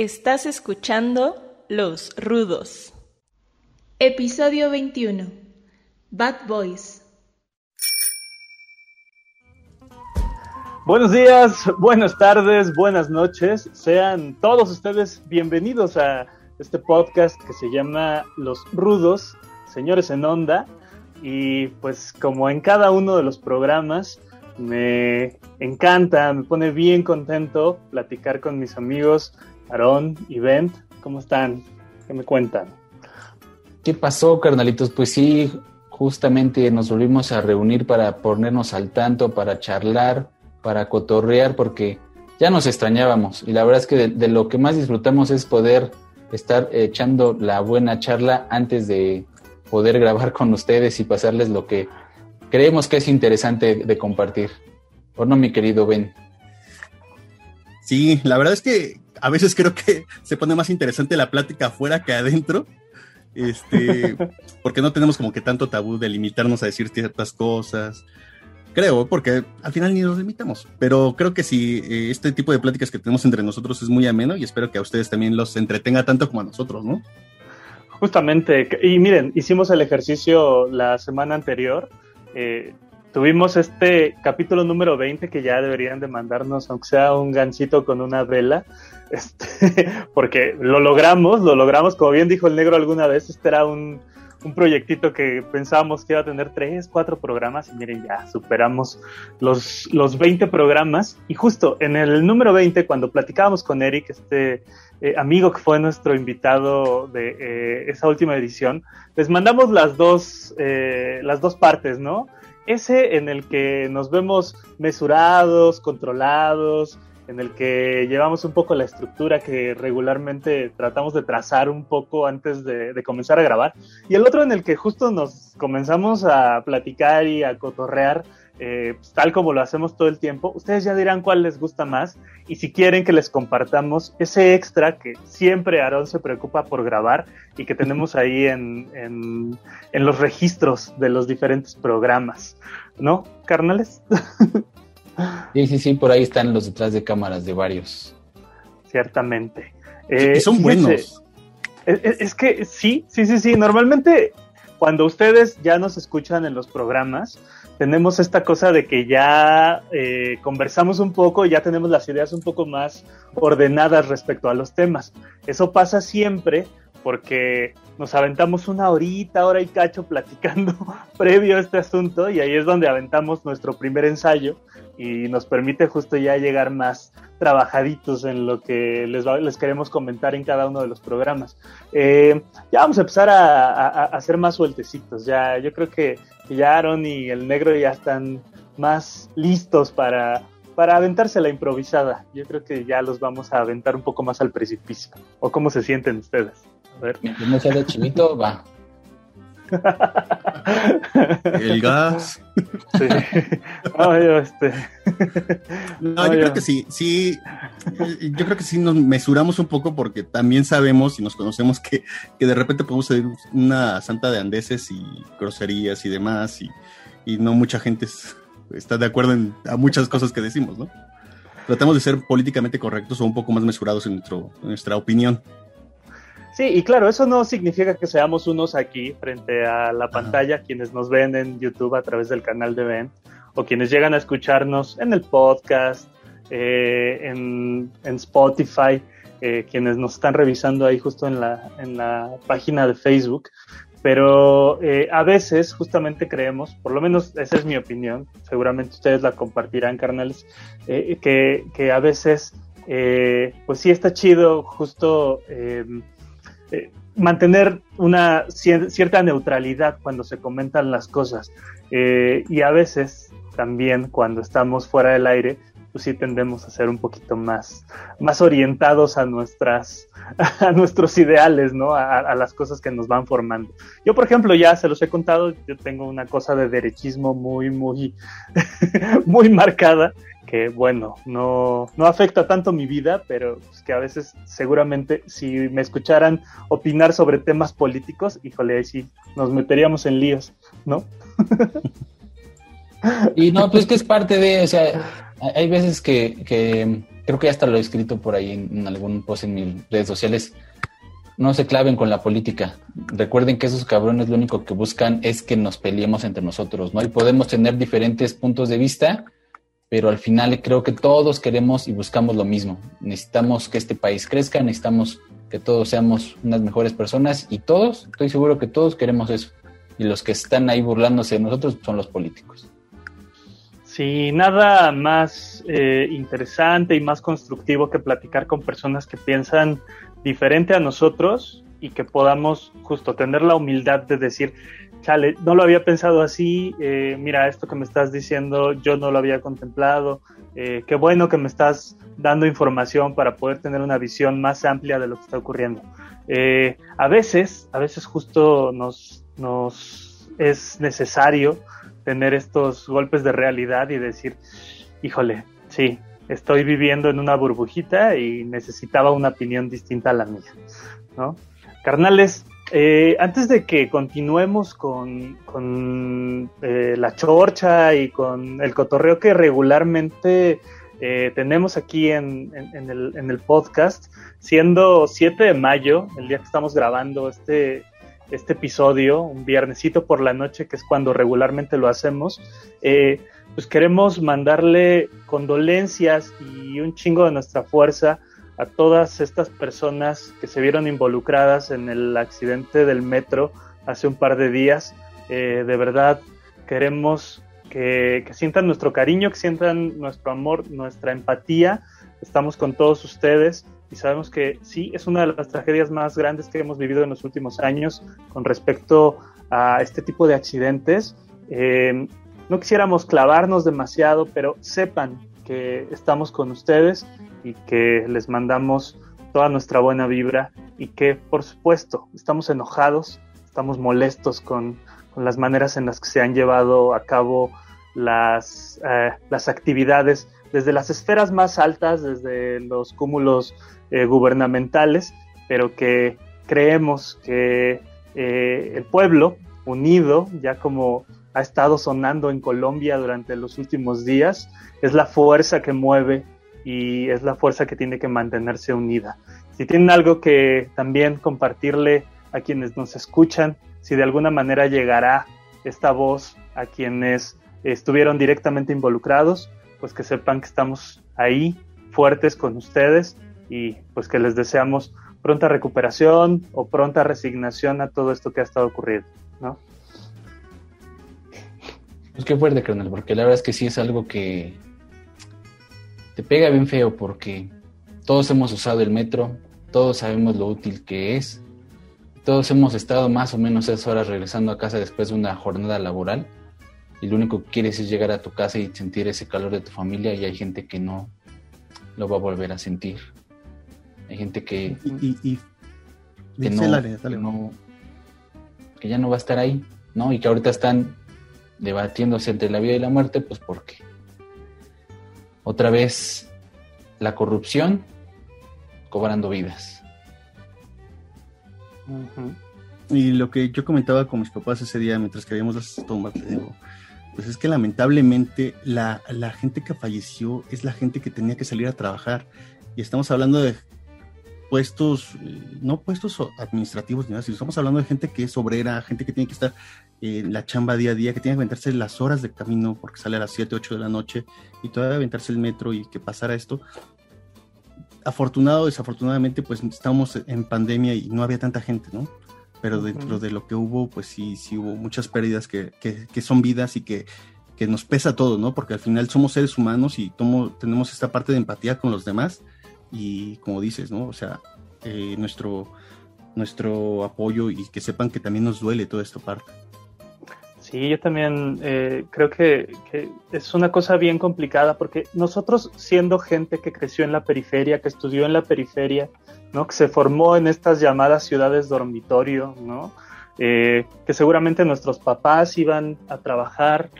Estás escuchando Los Rudos. Episodio 21. Bad Boys. Buenos días, buenas tardes, buenas noches. Sean todos ustedes bienvenidos a este podcast que se llama Los Rudos, Señores en Onda. Y pues como en cada uno de los programas, me encanta, me pone bien contento platicar con mis amigos Aarón y Bent. ¿Cómo están? ¿Qué me cuentan? ¿Qué pasó, carnalitos? Pues sí, justamente nos volvimos a reunir para ponernos al tanto, para charlar, para cotorrear, porque ya nos extrañábamos. Y la verdad es que de, lo que más disfrutamos es poder estar echando la buena charla antes de poder grabar con ustedes y pasarles lo que creemos que es interesante de compartir. ¿O no, mi querido Ben? Sí, la verdad es que a veces creo que se pone más interesante la plática afuera que adentro. Este, porque no tenemos como que tanto tabú de limitarnos a decir ciertas cosas. Creo, porque al final ni nos limitamos. Pero creo que sí, eh, este tipo de pláticas que tenemos entre nosotros es muy ameno y espero que a ustedes también los entretenga tanto como a nosotros, ¿no? Justamente, y miren, hicimos el ejercicio la semana anterior. Eh, tuvimos este capítulo número 20 que ya deberían de mandarnos, aunque sea un gancito con una vela, este, porque lo logramos, lo logramos, como bien dijo el negro alguna vez, este era un, un proyectito que pensábamos que iba a tener tres, cuatro programas y miren, ya superamos los, los 20 programas y justo en el número 20, cuando platicábamos con Eric, este eh, amigo que fue nuestro invitado de eh, esa última edición, les mandamos las dos, eh, las dos partes, ¿no? Ese en el que nos vemos mesurados, controlados, en el que llevamos un poco la estructura que regularmente tratamos de trazar un poco antes de, comenzar a grabar, y el otro en el que justo nos comenzamos a platicar y a cotorrear, eh, pues, tal como lo hacemos todo el tiempo. Ustedes ya dirán cuál les gusta más y si quieren que les compartamos ese extra que siempre Aarón se preocupa por grabar y que tenemos ahí en, en, en los registros de los diferentes programas. ¿No, carnales? Sí, sí, sí, por ahí están los detrás de cámaras de varios. Ciertamente. Eh, son buenos. Es, que sí, sí, sí, sí. Normalmente cuando ustedes ya nos escuchan en los programas, tenemos esta cosa de que ya eh, conversamos un poco y ya tenemos las ideas un poco más ordenadas respecto a los temas. Eso pasa siempre porque nos aventamos una horita, hora y cacho platicando previo a este asunto y ahí es donde aventamos nuestro primer ensayo y nos permite justo ya llegar más trabajaditos en lo que les, les queremos comentar en cada uno de los programas. Eh, ya vamos a empezar a, hacer más sueltecitos, ya yo creo que, ya Aaron y el negro ya están más listos para, para aventarse la improvisada. Yo creo que ya los vamos a aventar un poco más al precipicio. ¿O cómo se sienten ustedes? A ver. Va. El gas. Sí. yo, este... no, yo creo que sí, sí, yo creo que sí nos mesuramos un poco porque también sabemos y nos conocemos que, que de repente podemos ser una santa de andeses y groserías y demás y, y no mucha gente está de acuerdo en a muchas cosas que decimos, ¿no? Tratamos de ser políticamente correctos o un poco más mesurados en, nuestro, en nuestra opinión. Sí, y claro, eso no significa que seamos unos aquí frente a la pantalla, quienes nos ven en YouTube a través del canal de Ben, o quienes llegan a escucharnos en el podcast, eh, en, Spotify, eh, quienes nos están revisando ahí justo en la, en la página de Facebook. Pero eh, a veces justamente creemos, por lo menos esa es mi opinión, seguramente ustedes la compartirán, carnales, que, que, a veces, pues sí está chido justo eh, mantener una cierta neutralidad cuando se comentan las cosas. Eh, y a veces también cuando estamos fuera del aire, pues sí tendemos a ser un poquito más, más orientados a nuestras, a nuestros ideales, ¿no? A, a, las cosas que nos van formando. Yo, por ejemplo, ya se los he contado, yo tengo una cosa de derechismo muy, muy, muy marcada que bueno, no, no afecta tanto mi vida, pero pues, que a veces seguramente si me escucharan opinar sobre temas políticos, híjole, ahí sí nos meteríamos en líos, ¿no? Y no, pues que es parte de, o sea, hay veces que, creo que ya hasta lo he escrito por ahí en, algún post en mis redes sociales, no se claven con la política. Recuerden que esos cabrones lo único que buscan es que nos peleemos entre nosotros, ¿no? Y podemos tener diferentes puntos de vista, pero al final creo que todos queremos y buscamos lo mismo. Necesitamos que este país crezca, necesitamos que todos seamos unas mejores personas y todos, estoy seguro que todos queremos eso. Y los que están ahí burlándose de nosotros son los políticos. Sí, nada más eh, interesante y más constructivo que platicar con personas que piensan diferente a nosotros y que podamos justo tener la humildad de decir, chale, no lo había pensado así, eh, mira, esto que me estás diciendo yo no lo había contemplado, eh, qué bueno que me estás dando información para poder tener una visión más amplia de lo que está ocurriendo. Eh, a veces, a veces justo nos, nos es necesario tener estos golpes de realidad y decir, híjole, sí, estoy viviendo en una burbujita y necesitaba una opinión distinta a la mía, ¿no? Carnales, eh, antes de que continuemos con, eh, la chorcha y con el cotorreo que regularmente eh, tenemos aquí en, el, podcast, siendo 7 de mayo, el día que estamos grabando este, este episodio, un viernesito por la noche, que es cuando regularmente lo hacemos, pues queremos mandarle condolencias y un chingo de nuestra fuerza a todas estas personas que se vieron involucradas en el accidente del metro hace un par de días. Eh, de verdad, queremos que, sientan nuestro cariño, que sientan nuestro amor, nuestra empatía. Estamos con todos ustedes y sabemos que sí, es una de las tragedias más grandes que hemos vivido en los últimos años con respecto a este tipo de accidentes. Eh, no quisiéramos clavarnos demasiado, pero sepan que estamos con ustedes y que les mandamos toda nuestra buena vibra y que por supuesto estamos enojados, estamos molestos con, las maneras en las que se han llevado a cabo las, eh, las actividades desde las esferas más altas, desde los cúmulos eh, gubernamentales, pero que creemos que eh, el pueblo unido, ya como ha estado sonando en Colombia durante los últimos días, es la fuerza que mueve y es la fuerza que tiene que mantenerse unida. Si tienen algo que también compartirle a quienes nos escuchan, si de alguna manera llegará esta voz a quienes estuvieron directamente involucrados, pues que sepan que estamos ahí fuertes con ustedes y pues que les deseamos pronta recuperación o pronta resignación a todo esto que ha estado ocurriendo, ¿no? Pues qué fuerte, carnal, porque la verdad es que sí es algo que te pega bien feo porque todos hemos usado el metro, todos sabemos lo útil que es, todos hemos estado más o menos esas horas regresando a casa después de una jornada laboral y lo único que quieres es llegar a tu casa y sentir ese calor de tu familia y hay gente que no lo va a volver a sentir. Hay gente que, y, que, no, que ya no va a estar ahí, ¿no? Y que ahorita están debatiéndose entre la vida y la muerte, pues porque otra vez la corrupción cobrando vidas. Y lo que yo comentaba con mis papás ese día mientras que habíamos las tomas, pues es que lamentablemente la, la gente que falleció es la gente que tenía que salir a trabajar. Y estamos hablando de puestos, eh, no puestos administrativos ni nada, sino estamos hablando de gente que es obrera, gente que tiene que estar en la chamba día a día, que tiene que aventarse las horas de camino porque sale a las 7, 8 de la noche y todavía aventarse el metro y que pasara esto. Afortunado desafortunadamente, pues estamos en pandemia y no había tanta gente, ¿no? Pero dentro de lo que hubo, pues sí, sí hubo muchas pérdidas que, que, son vidas y que, que nos pesa todo, ¿no? Porque al final somos seres humanos y tomo, tenemos esta parte de empatía con los demás y como dices, ¿no? O sea, eh, nuestro, nuestro apoyo y que sepan que también nos duele toda esta parte. Sí, yo también eh, creo que, es una cosa bien complicada porque nosotros siendo gente que creció en la periferia, que estudió en la periferia, ¿no? que se formó en estas llamadas ciudades dormitorio, ¿no? Eh, que seguramente nuestros papás iban a trabajar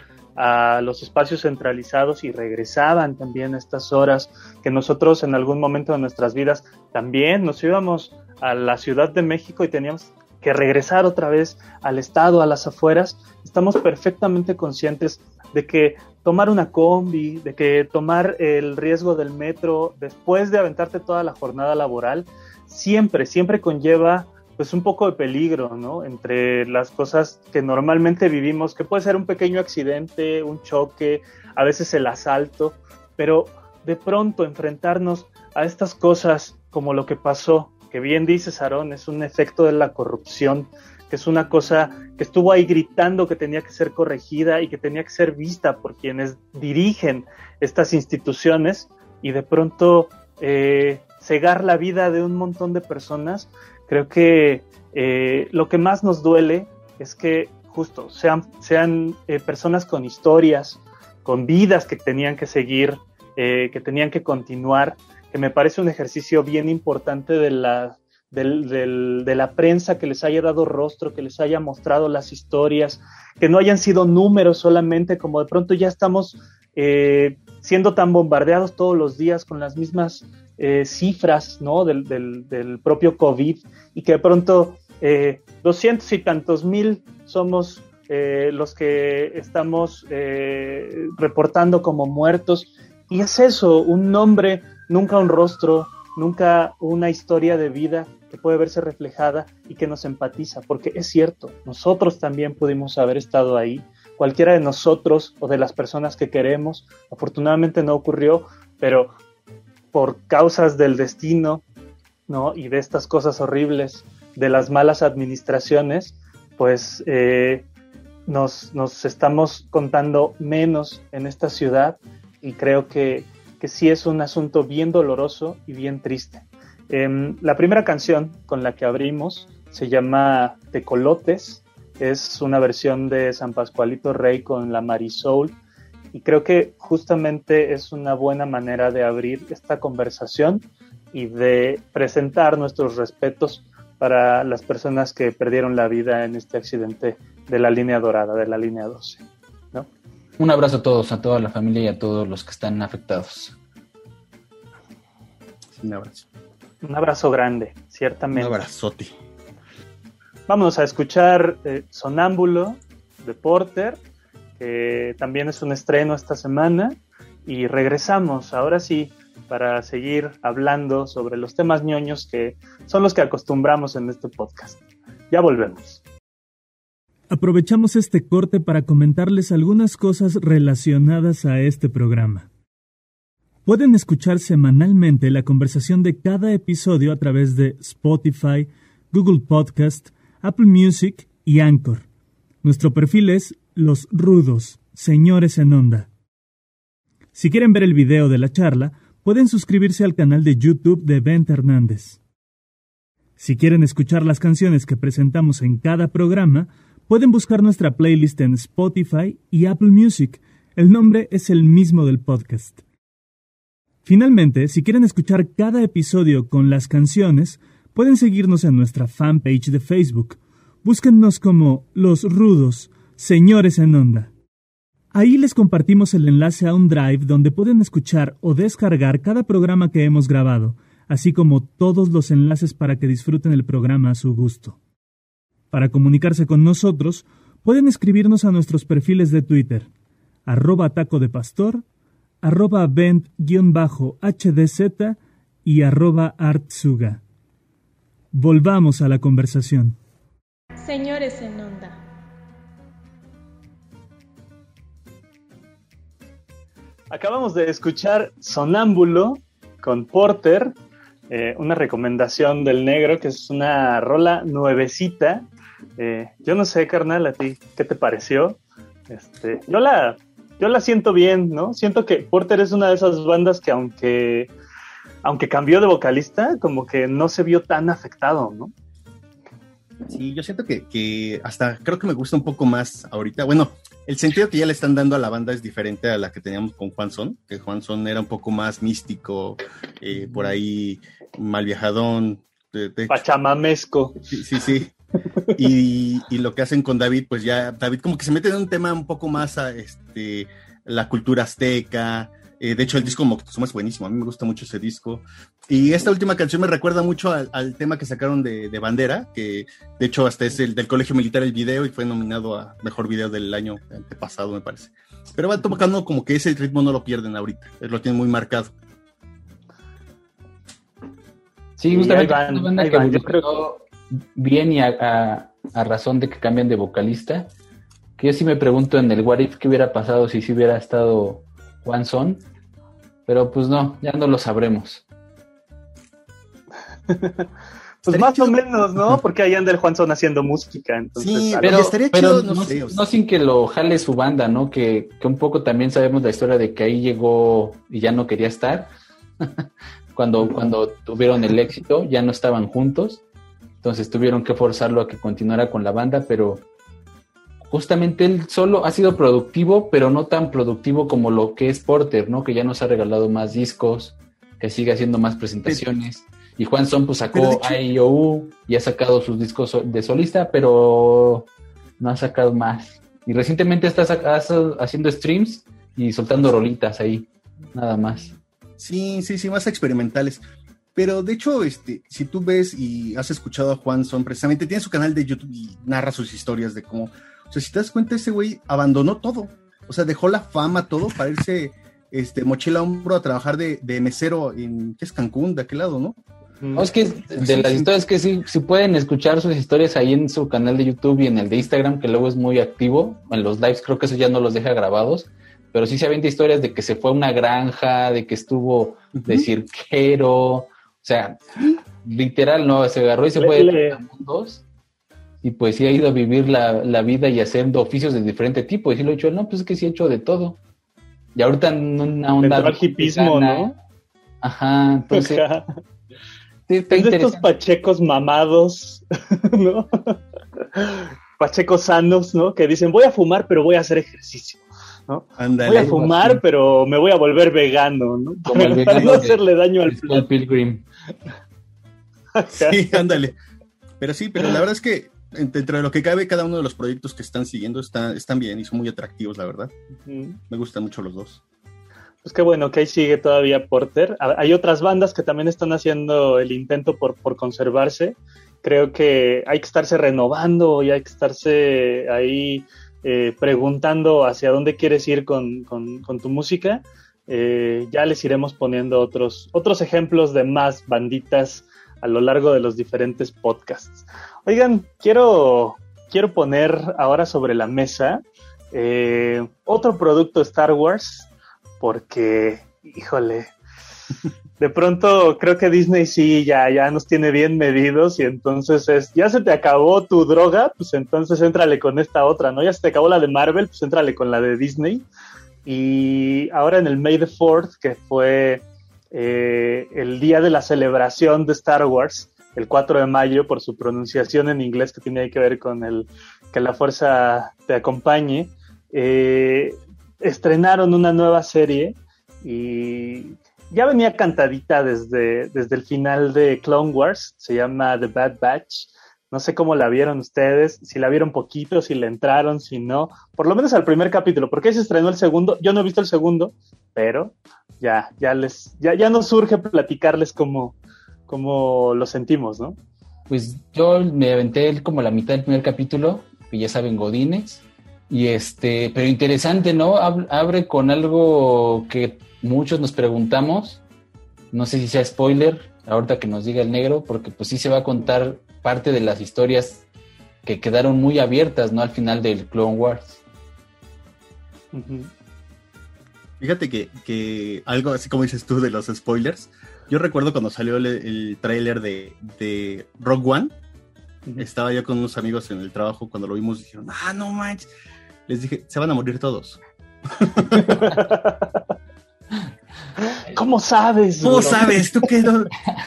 a los espacios centralizados y regresaban también a estas horas que nosotros en algún momento de nuestras vidas también nos íbamos a la Ciudad de México y teníamos que regresar otra vez al estado, a las afueras, estamos perfectamente conscientes de que tomar una combi, de que tomar el riesgo del metro después de aventarte toda la jornada laboral, siempre, siempre conlleva pues un poco de peligro, ¿no? Entre las cosas que normalmente vivimos, que puede ser un pequeño accidente, un choque, a veces el asalto, pero de pronto enfrentarnos a estas cosas como lo que pasó, que bien dice Sarón, es un efecto de la corrupción, que es una cosa que estuvo ahí gritando que tenía que ser corregida y que tenía que ser vista por quienes dirigen estas instituciones y de pronto eh, cegar la vida de un montón de personas Creo que eh, lo que más nos duele es que justo sean, sean eh, personas con historias, con vidas que tenían que seguir, eh, que tenían que continuar, que me parece un ejercicio bien importante de la, de la prensa que les haya dado rostro, que les haya mostrado las historias, que no hayan sido números solamente, como de pronto ya estamos siendo tan bombardeados todos los días con las mismas eh, cifras ¿no? del, del, propio COVID y que de pronto eh, doscientos y tantos mil somos eh, los que estamos reportando como muertos. Y es eso, un nombre, nunca un rostro, nunca una historia de vida que puede verse reflejada y que nos empatiza, porque es cierto, nosotros también pudimos haber estado ahí, cualquiera de nosotros o de las personas que queremos, afortunadamente no ocurrió, pero por causas del destino, ¿no? Y de estas cosas horribles, de las malas administraciones, pues eh, nos, nos, estamos contando menos en esta ciudad y creo que, que sí es un asunto bien doloroso y bien triste. Em, la primera canción con la que abrimos se llama Tecolotes, es una versión de San Pascualito Rey con la Marisol y creo que justamente es una buena manera de abrir esta conversación y de presentar nuestros respetos para las personas que perdieron la vida en este accidente de la línea dorada, de la línea 12. ¿no? Un abrazo a todos, a toda la familia y a todos los que están afectados. Un abrazo. Un abrazo grande, ciertamente. Un abrazote. Vámonos a escuchar eh, Sonámbulo de Porter que también es un estreno esta semana. Y regresamos, ahora sí, para seguir hablando sobre los temas ñoños que son los que acostumbramos en este podcast. Ya volvemos. Aprovechamos este corte para comentarles algunas cosas relacionadas a este programa. Pueden escuchar semanalmente la conversación de cada episodio a través de Spotify, Google Podcast, Apple Music y Anchor. Nuestro perfil es los rudos, señores en onda. Si quieren ver el video de la charla, pueden suscribirse al canal de YouTube de Ben Hernández. Si quieren escuchar las canciones que presentamos en cada programa, pueden buscar nuestra playlist en Spotify y Apple Music. El nombre es el mismo del podcast. Finalmente, si quieren escuchar cada episodio con las canciones, pueden seguirnos en nuestra fanpage de Facebook. Búsquennos como Los Rudos Señores en Onda. Ahí les compartimos el enlace a un drive donde pueden escuchar o descargar cada programa que hemos grabado, así como todos los enlaces para que disfruten el programa a su gusto. Para comunicarse con nosotros, pueden escribirnos a nuestros perfiles de Twitter, arroba taco de pastor, arroba vent-hdz y arroba artsuga. Volvamos a la conversación. Señores en onda. Acabamos de escuchar Sonámbulo con Porter, eh, una recomendación del negro, que es una rola nuevecita. Eh, yo no sé, carnal, a ti, ¿qué te pareció? Este, yo la, yo la siento bien, ¿no? Siento que Porter es una de esas bandas que aunque, aunque cambió de vocalista, como que no se vio tan afectado, ¿no? Sí, yo siento que, que, hasta creo que me gusta un poco más ahorita. Bueno, el sentido que ya le están dando a la banda es diferente a la que teníamos con Juan Son, que Juan Son era un poco más místico, eh, por ahí mal viajadón. Pachamamesco. Sí, sí, sí. y, lo que hacen con David, pues ya David como que se mete en un tema un poco más a este, la cultura azteca, Eh, de hecho, el disco Moctezuma es buenísimo, a mí me gusta mucho ese disco. Y esta última canción me recuerda mucho al, tema que sacaron de, Bandera, que de hecho hasta es el del Colegio Militar el video y fue nominado a Mejor Video del año pasado, me parece. Pero va tocando como que ese ritmo no lo pierden ahorita, lo tienen muy marcado. Sí, justamente una banda que creo... bien y a, razón de que cambian de vocalista. Que yo sí me pregunto en el What If qué hubiera pasado si sí hubiera estado Juan Son. Pero pues no, ya no lo sabremos. pues más o menos, ¿no? Porque ahí anda el Juanson haciendo música. Entonces, sí, pero, estaría chido, no, no, sin que lo jale su banda, ¿no? Que, que, un poco también sabemos la historia de que ahí llegó y ya no quería estar. cuando, cuando tuvieron el éxito, ya no estaban juntos, entonces tuvieron que forzarlo a que continuara con la banda, pero justamente él solo ha sido productivo, pero no tan productivo como lo que es Porter, ¿no? Que ya nos ha regalado más discos, que sigue haciendo más presentaciones. Y Juan Son pues sacó IOU y ha sacado sus discos de solista, pero no ha sacado más. Y recientemente está haciendo streams y soltando rolitas ahí, nada más. Sí, sí, sí, más experimentales. Pero de hecho, este, si tú ves y has escuchado a Juan Son, precisamente tiene su canal de YouTube y narra sus historias de cómo. O sea, si te das cuenta, ese güey abandonó todo. O sea, dejó la fama, todo, para irse este, mochila a hombro a trabajar de, mesero en, ¿qué es Cancún? De aquel lado, ¿no? No, es que de las historias que sí, sí pueden escuchar sus historias ahí en su canal de YouTube y en el de Instagram, que luego es muy activo. En los lives creo que eso ya no los deja grabados pero sí se avienta historias de que se fue a una granja, de que estuvo de cirquero, o sea, literal, ¿no? Se agarró y se fue de mundos y pues sí ha ido a vivir la, vida y haciendo oficios de diferente tipo. Y sí lo he hecho, no, pues es que sí he hecho de todo. Y ahorita en una onda... El hipismo, ¿no? Ajá, entonces... es de estos pachecos mamados, ¿no? pachecos sanos, ¿no? Que dicen, voy a fumar, pero voy a hacer ejercicio voy a fumar, pero me voy a volver vegano, ¿no? Para, no hacerle daño al, al pilgrim. sí, ándale. Pero sí, pero la verdad es que dentro de lo que cabe, cada uno de los proyectos que están siguiendo están bien y son muy atractivos, la verdad. Me gustan mucho los dos. Pues qué bueno que ahí sigue todavía Porter. Hay otras bandas que también están haciendo el intento por, por conservarse. Creo que hay que estarse renovando y hay que estarse ahí eh, preguntando hacia dónde quieres ir con, tu música. Eh, ya les iremos poniendo otros, otros ejemplos de más banditas a lo largo de los diferentes podcasts. Oigan, quiero, quiero poner ahora sobre la mesa eh, otro producto Star Wars, porque, híjole, de pronto creo que Disney sí ya, ya nos tiene bien medidos y entonces es, ya se te acabó tu droga, pues entonces éntrale con esta otra, ¿no? Ya se te acabó la de Marvel, pues éntrale con la de Disney. Y ahora en el May the 4th, que fue eh, el día de la celebración de Star Wars, el 4 de mayo, por su pronunciación en inglés que tiene que ver con el que la fuerza te acompañe, eh, estrenaron una nueva serie y ya venía cantadita desde, desde el final de Clone Wars, se llama The Bad Batch. No sé cómo la vieron ustedes, si la vieron poquito, si le entraron, si no. Por lo menos al primer capítulo, porque se estrenó el segundo. Yo no he visto el segundo, pero ya, ya les, ya, ya nos surge platicarles cómo, cómo lo sentimos, ¿no? Pues yo me aventé como la mitad del primer capítulo, que ya saben, Godines. Y este, pero interesante, ¿no? Abre con algo que muchos nos preguntamos, no sé si sea spoiler, ahorita que nos diga el negro, porque pues sí se va a contar parte de las historias que quedaron muy abiertas, ¿no? Al final del Clone Wars. Fíjate que, algo así como dices tú de los spoilers, yo recuerdo cuando salió el, el tráiler de, de Rogue One, estaba yo con unos amigos en el trabajo cuando lo vimos, dijeron, ah, no manches, les dije, se van a morir todos. ¿Cómo sabes? ¿Cómo sabes? ¿Tú qué?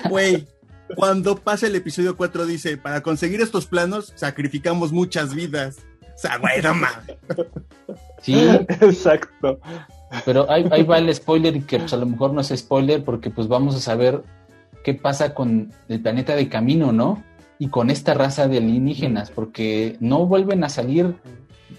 Güey, cuando pasa el episodio 4 dice, para conseguir estos planos sacrificamos muchas vidas. O sea, güey, no mames. Sí. Exacto. Pero ahí, va el spoiler y que pues, a lo mejor no es spoiler porque pues vamos a saber qué pasa con el planeta de camino, ¿no? Y con esta raza de alienígenas, porque no vuelven a salir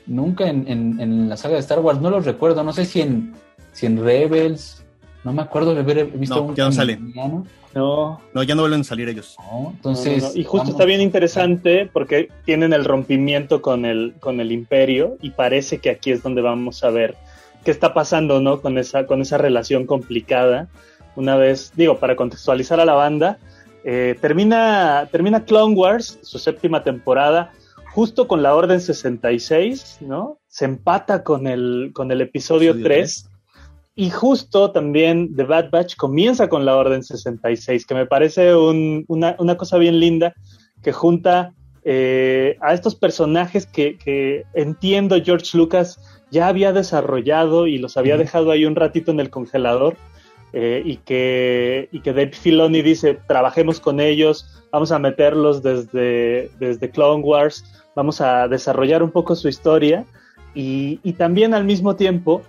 nunca en, la saga de Star Wars, no los recuerdo, no sé si en, si en Rebels No me acuerdo de haber visto No, un ya no sale. caminiano. No, No, ya no vuelven a salir ellos. No, entonces. No, no, no. Y justo vamos- está bien interesante porque tienen el rompimiento con el, con el imperio y parece que aquí es donde vamos a ver qué está pasando, ¿no? Con esa, con esa relación complicada. Una vez, digo, para contextualizar a la banda, eh, termina, termina Clone Wars, su séptima temporada, justo con la Orden 66, ¿no? Se empata con el, con el episodio Episodio 3. Y justo también The Bad Batch comienza con la Orden 66, que me parece un- una, una cosa bien linda que junta eh, a estos personajes que, que entiendo George Lucas ya había desarrollado y los había dejado ahí un ratito en el congelador eh, y, que, y que Dave Filoni dice, trabajemos con ellos, vamos a meterlos desde, desde Clone Wars, vamos a desarrollar un poco su historia y, y también al mismo tiempo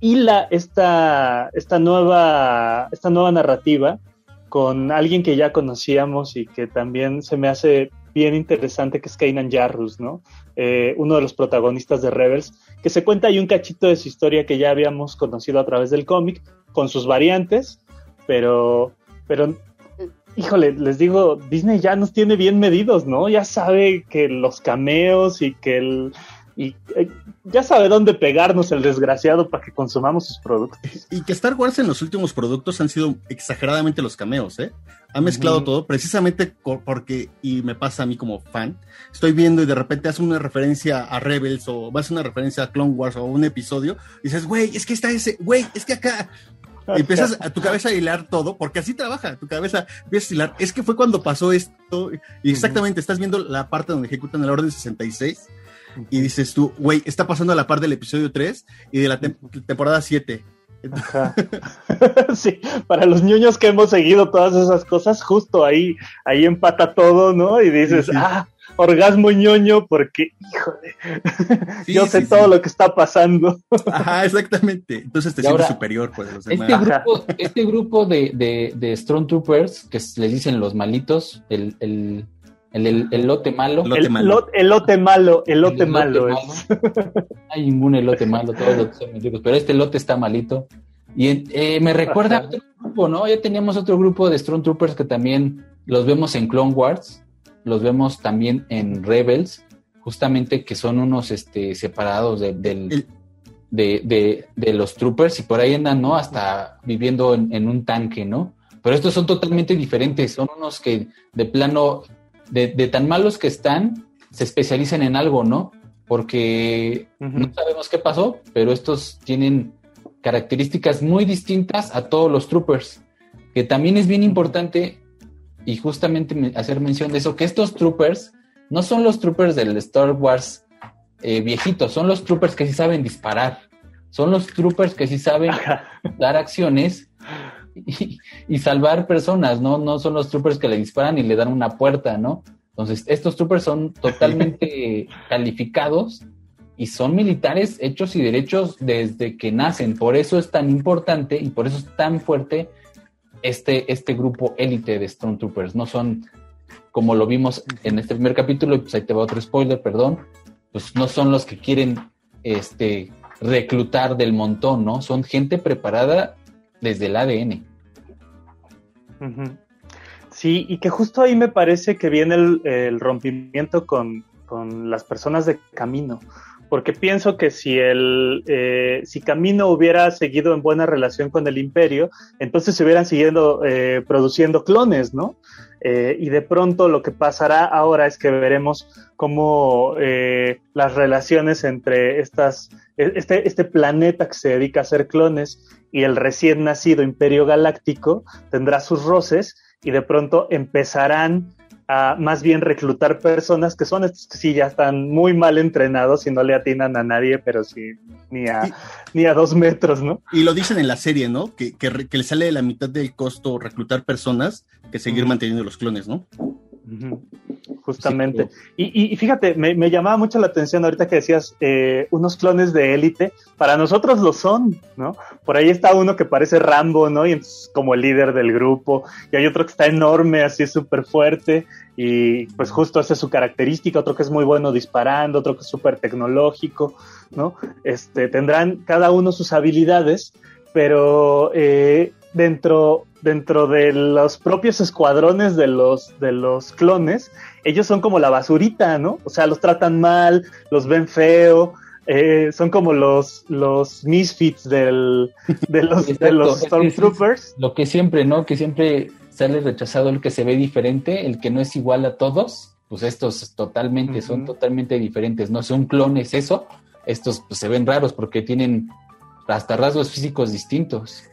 hila esta, esta, nueva, esta nueva narrativa con alguien que ya conocíamos y que también se me hace bien interesante, que es Kanan Jarrus, ¿no? Eh, uno de los protagonistas de Rebels, que se cuenta ahí un cachito de su historia que ya habíamos conocido a través del cómic, con sus variantes, pero, pero, híjole, les digo, Disney ya nos tiene bien medidos, ¿no? Ya sabe que los cameos y que el... Y eh, ya sabe dónde pegarnos el desgraciado para que consumamos sus productos. Y que Star Wars en los últimos productos han sido exageradamente los cameos, ¿eh? Ha mezclado todo, precisamente porque, y me pasa a mí como fan, estoy viendo y de repente hace una referencia a Rebels o va a hacer una referencia a Clone Wars o un episodio, y dices, güey, es que está ese, güey, es que acá. Y empiezas a tu cabeza a hilar todo, porque así trabaja, tu cabeza empieza a hilar. Es que fue cuando pasó esto, y exactamente, estás viendo la parte donde ejecutan el orden 66, y dices tú, güey, está pasando a la par del episodio 3 y de la tem- temporada 7. Ajá. sí, para los niños que hemos seguido todas esas cosas, justo ahí, ahí empata todo, ¿no? Y dices, Sí, sí. ah, orgasmo ñoño, porque, híjole, Sí, yo sé sí, todo sí. lo que está pasando. Ajá, exactamente. Entonces te Y sientes ahora, superior pues, los demás. Este grupo, este grupo de, de, de Stormtroopers, que les dicen los malitos, el, el, el, el- el lote malo. Lote el, malo. elote malo, elote El malo elote es. No hay ningún elote malo, todos los son pero este lote está malito. Y eh, me recuerda a otro grupo, ¿no? Ya teníamos otro grupo de Stormtroopers que también los vemos en Clone Wars, los vemos también en Rebels, justamente que son unos este, separados de, del, El- de, de- de los troopers y por ahí andan, ¿no? Hasta viviendo en, en un tanque, ¿no? Pero estos son totalmente diferentes, son unos que de plano, de, de tan malos que están, se especializan en algo, ¿no? Porque no sabemos qué pasó, pero estos tienen características muy distintas a todos los troopers, que también es bien importante y justamente me- hacer mención de eso, que estos troopers no son los troopers del Star Wars eh, viejitos, son los troopers que sí saben disparar, son los troopers que sí saben dar acciones y, y salvar personas, ¿no? No son los troopers que le disparan y le dan una puerta, ¿no? Entonces, estos troopers son totalmente calificados y son militares hechos y derechos desde que nacen. Por eso es tan importante y por eso es tan fuerte este, este grupo élite de Stormtroopers. No son, como lo vimos en este primer capítulo, pues ahí te va otro spoiler, perdón, pues no son los que quieren este, reclutar del montón, ¿no? Son gente preparada desde el ADN. Sí, y que justo ahí me parece que viene el, el rompimiento con, con las personas de Camino, porque pienso que si el eh, si Camino hubiera seguido en buena relación con el Imperio, entonces se hubieran siguiendo eh, produciendo clones, ¿no? Eh, y de pronto lo que pasará ahora es que veremos cómo eh, las relaciones entre estas este, este planeta que se dedica a hacer clones y el recién nacido Imperio Galáctico tendrá sus roces y de pronto empezarán a más bien reclutar personas que son estos que sí ya están muy mal entrenados y no le atinan a nadie, pero sí ni a, Y- ni a dos metros, ¿no? Y lo dicen en la serie, ¿no? Que, que le sale de la mitad del costo reclutar personas que seguir manteniendo los clones, ¿no? Justamente. Sí, Y, y- y fíjate, me, me llamaba mucho la atención ahorita que decías eh, unos clones de élite. Para nosotros lo son, ¿no? Por ahí está uno que parece Rambo, ¿no? Y entonces como el líder del grupo. Y hay otro que está enorme, así súper fuerte. Y pues justo esa es su característica. Otro que es muy bueno disparando, otro que es súper tecnológico, ¿no? Este, tendrán cada uno sus habilidades. pero eh, dentro, dentro de los propios escuadrones de los, de los clones, ellos son como la basurita, ¿no? O sea, los tratan mal, los ven feo, eh, son como los, los misfits del, de los, de los Stormtroopers. lo que siempre, ¿no? Que siempre sale rechazado el que se ve diferente, el que no es igual a todos, pues estos totalmente, son totalmente diferentes, ¿no? Son clones eso, estos pues, se ven raros porque tienen hasta rasgos físicos distintos.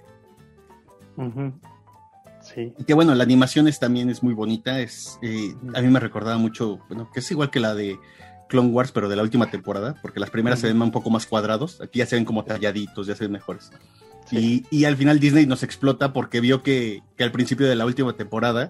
Sí. Y que bueno, la animación es, también es muy bonita, es, eh, a mí me recordaba mucho, bueno, que es igual que la de Clone Wars, pero de la última temporada, porque las primeras se ven un poco más cuadrados, aquí ya se ven como talladitos, ya se ven mejores. Y, al final Disney nos explota porque vio que, al principio de la última temporada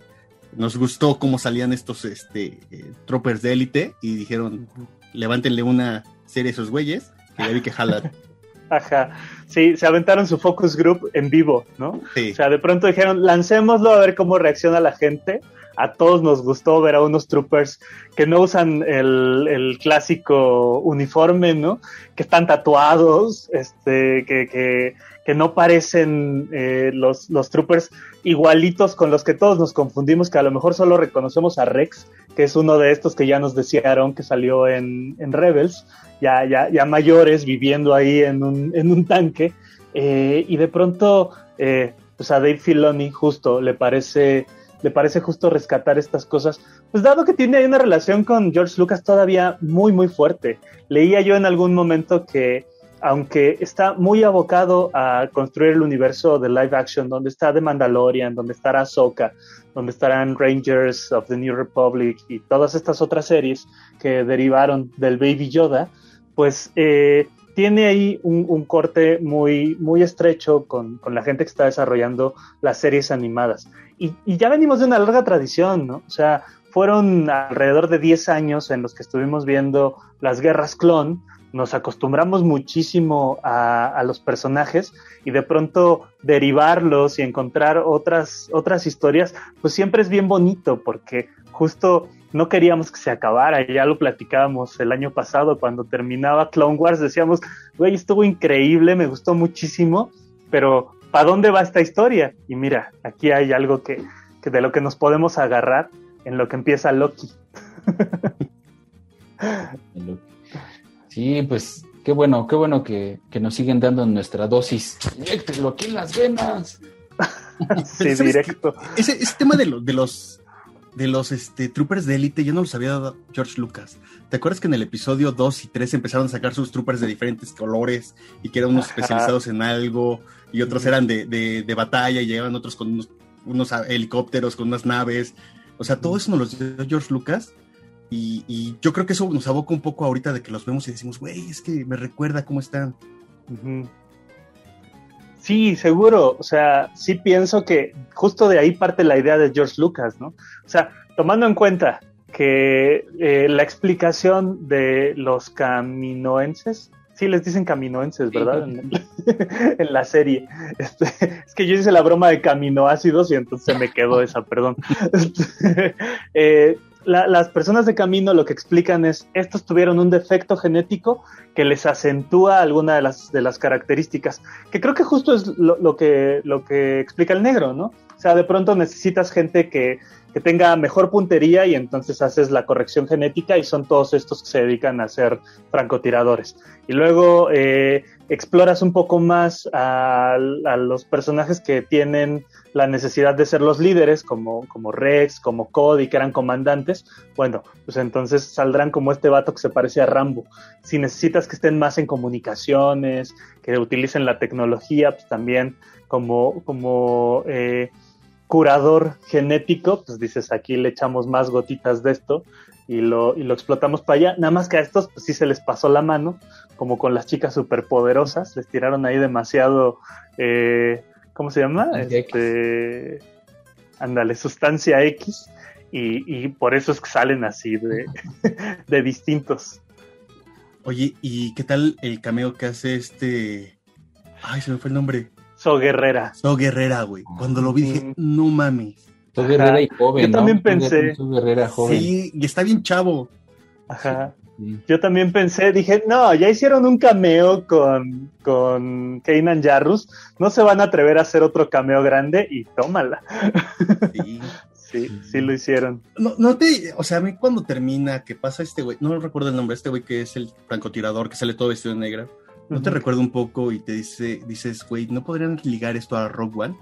nos gustó cómo salían estos este, eh, troopers de élite y dijeron, levántenle una serie a esos güeyes, que ya vi que jalan. Ajá, sí, se aventaron su focus group en vivo, ¿no? Sí. O sea, de pronto dijeron, lancémoslo a ver cómo reacciona la gente. A todos nos gustó ver a unos troopers que no usan el, el clásico uniforme, ¿no? Que están tatuados, este, que, que que no parecen eh, los, los troopers igualitos con los que todos nos confundimos, que a lo mejor solo reconocemos a Rex, que es uno de estos que ya nos decía Aaron que salió en, Rebels, ya, ya, ya mayores viviendo ahí en un, en un tanque, eh, y de pronto eh, pues a Dave Filoni justo le parece le parece justo rescatar estas cosas, pues dado que tiene una relación con George Lucas todavía muy muy fuerte. Leía yo en algún momento que aunque está muy abocado a construir el universo de live action, donde está The Mandalorian, donde estará Ahsoka, donde estarán Rangers of the New Republic y todas estas otras series que derivaron del Baby Yoda, pues eh, tiene ahí un, corte muy, muy estrecho con, la gente que está desarrollando las series animadas. Y, y, ya venimos de una larga tradición, ¿no? O sea, fueron alrededor de 10 años en los que estuvimos viendo las guerras clon, nos acostumbramos muchísimo a, los personajes y de pronto derivarlos y encontrar otras, otras historias, pues siempre es bien bonito porque justo no queríamos que se acabara, ya lo platicábamos el año pasado cuando terminaba Clone Wars, decíamos, güey, estuvo increíble, me gustó muchísimo, pero ¿para dónde va esta historia? Y mira, aquí hay algo que, que de lo que nos podemos agarrar en lo que empieza Loki. Sí, pues qué bueno, qué bueno que, nos siguen dando nuestra dosis. Inyectenlo aquí en las venas. sí, directo. Ese, tema de, de los de los este, troopers de élite, yo no los había dado George Lucas. ¿Te acuerdas que en el episodio 2 y 3 empezaron a sacar sus troopers de diferentes colores y que eran unos especializados en algo y otros eran de, de, batalla y llegaban otros con unos, unos, helicópteros, con unas naves? O sea, todo eso nos lo dio George Lucas y, yo creo que eso nos aboca un poco ahorita de que los vemos y decimos, güey, es que me recuerda cómo están. Sí, seguro. O sea, sí pienso que justo de ahí parte la idea de George Lucas, ¿no? O sea, tomando en cuenta que eh, la explicación de los caminoenses, sí les dicen caminoenses, ¿verdad? En, la serie. Este, es que yo hice la broma de caminoácidos y entonces me quedó esa, perdón. eh, las personas de camino lo que explican es, estos tuvieron un defecto genético que les acentúa alguna de las, de las características, que creo que justo es lo, que, lo que explica el negro, ¿no? O sea, de pronto necesitas gente que, que tenga mejor puntería y entonces haces la corrección genética y son todos estos que se dedican a ser francotiradores. Y luego eh, exploras un poco más a, los personajes que tienen la necesidad de ser los líderes, como, como Rex, como Cody, que eran comandantes, bueno, pues entonces saldrán como este vato que se parece a Rambo. Si necesitas que estén más en comunicaciones, que utilicen la tecnología, pues también como, como eh, curador genético, pues dices, aquí le echamos más gotitas de esto y lo, y lo explotamos para allá. Nada más que a estos, pues sí se les pasó la mano como con las chicas superpoderosas, les tiraron ahí demasiado, eh, ¿cómo se llama? Este, ándale, sustancia X, y, por eso es que salen así de, de distintos. Oye, ¿y qué tal el cameo que hace este... Ay, se me fue el nombre. So Guerrera. So Guerrera, güey. Cuando lo vi dije, no mames. So Guerrera y joven. Yo también pensé. So Guerrera joven. Sí, y está bien chavo. Ajá. Yo también pensé, dije, no, ya hicieron un cameo con, con Keynan Jarrus, no se van a atrever a hacer otro cameo grande y tómala. Sí. Sí, sí lo hicieron. No, no te, o sea, a mí cuando termina, que pasa este güey, no recuerdo el nombre, este güey que es el francotirador, que sale todo vestido de negro, ¿no te recuerda un poco y te dice, dices, güey, ¿no podrían ligar esto a Rogue One?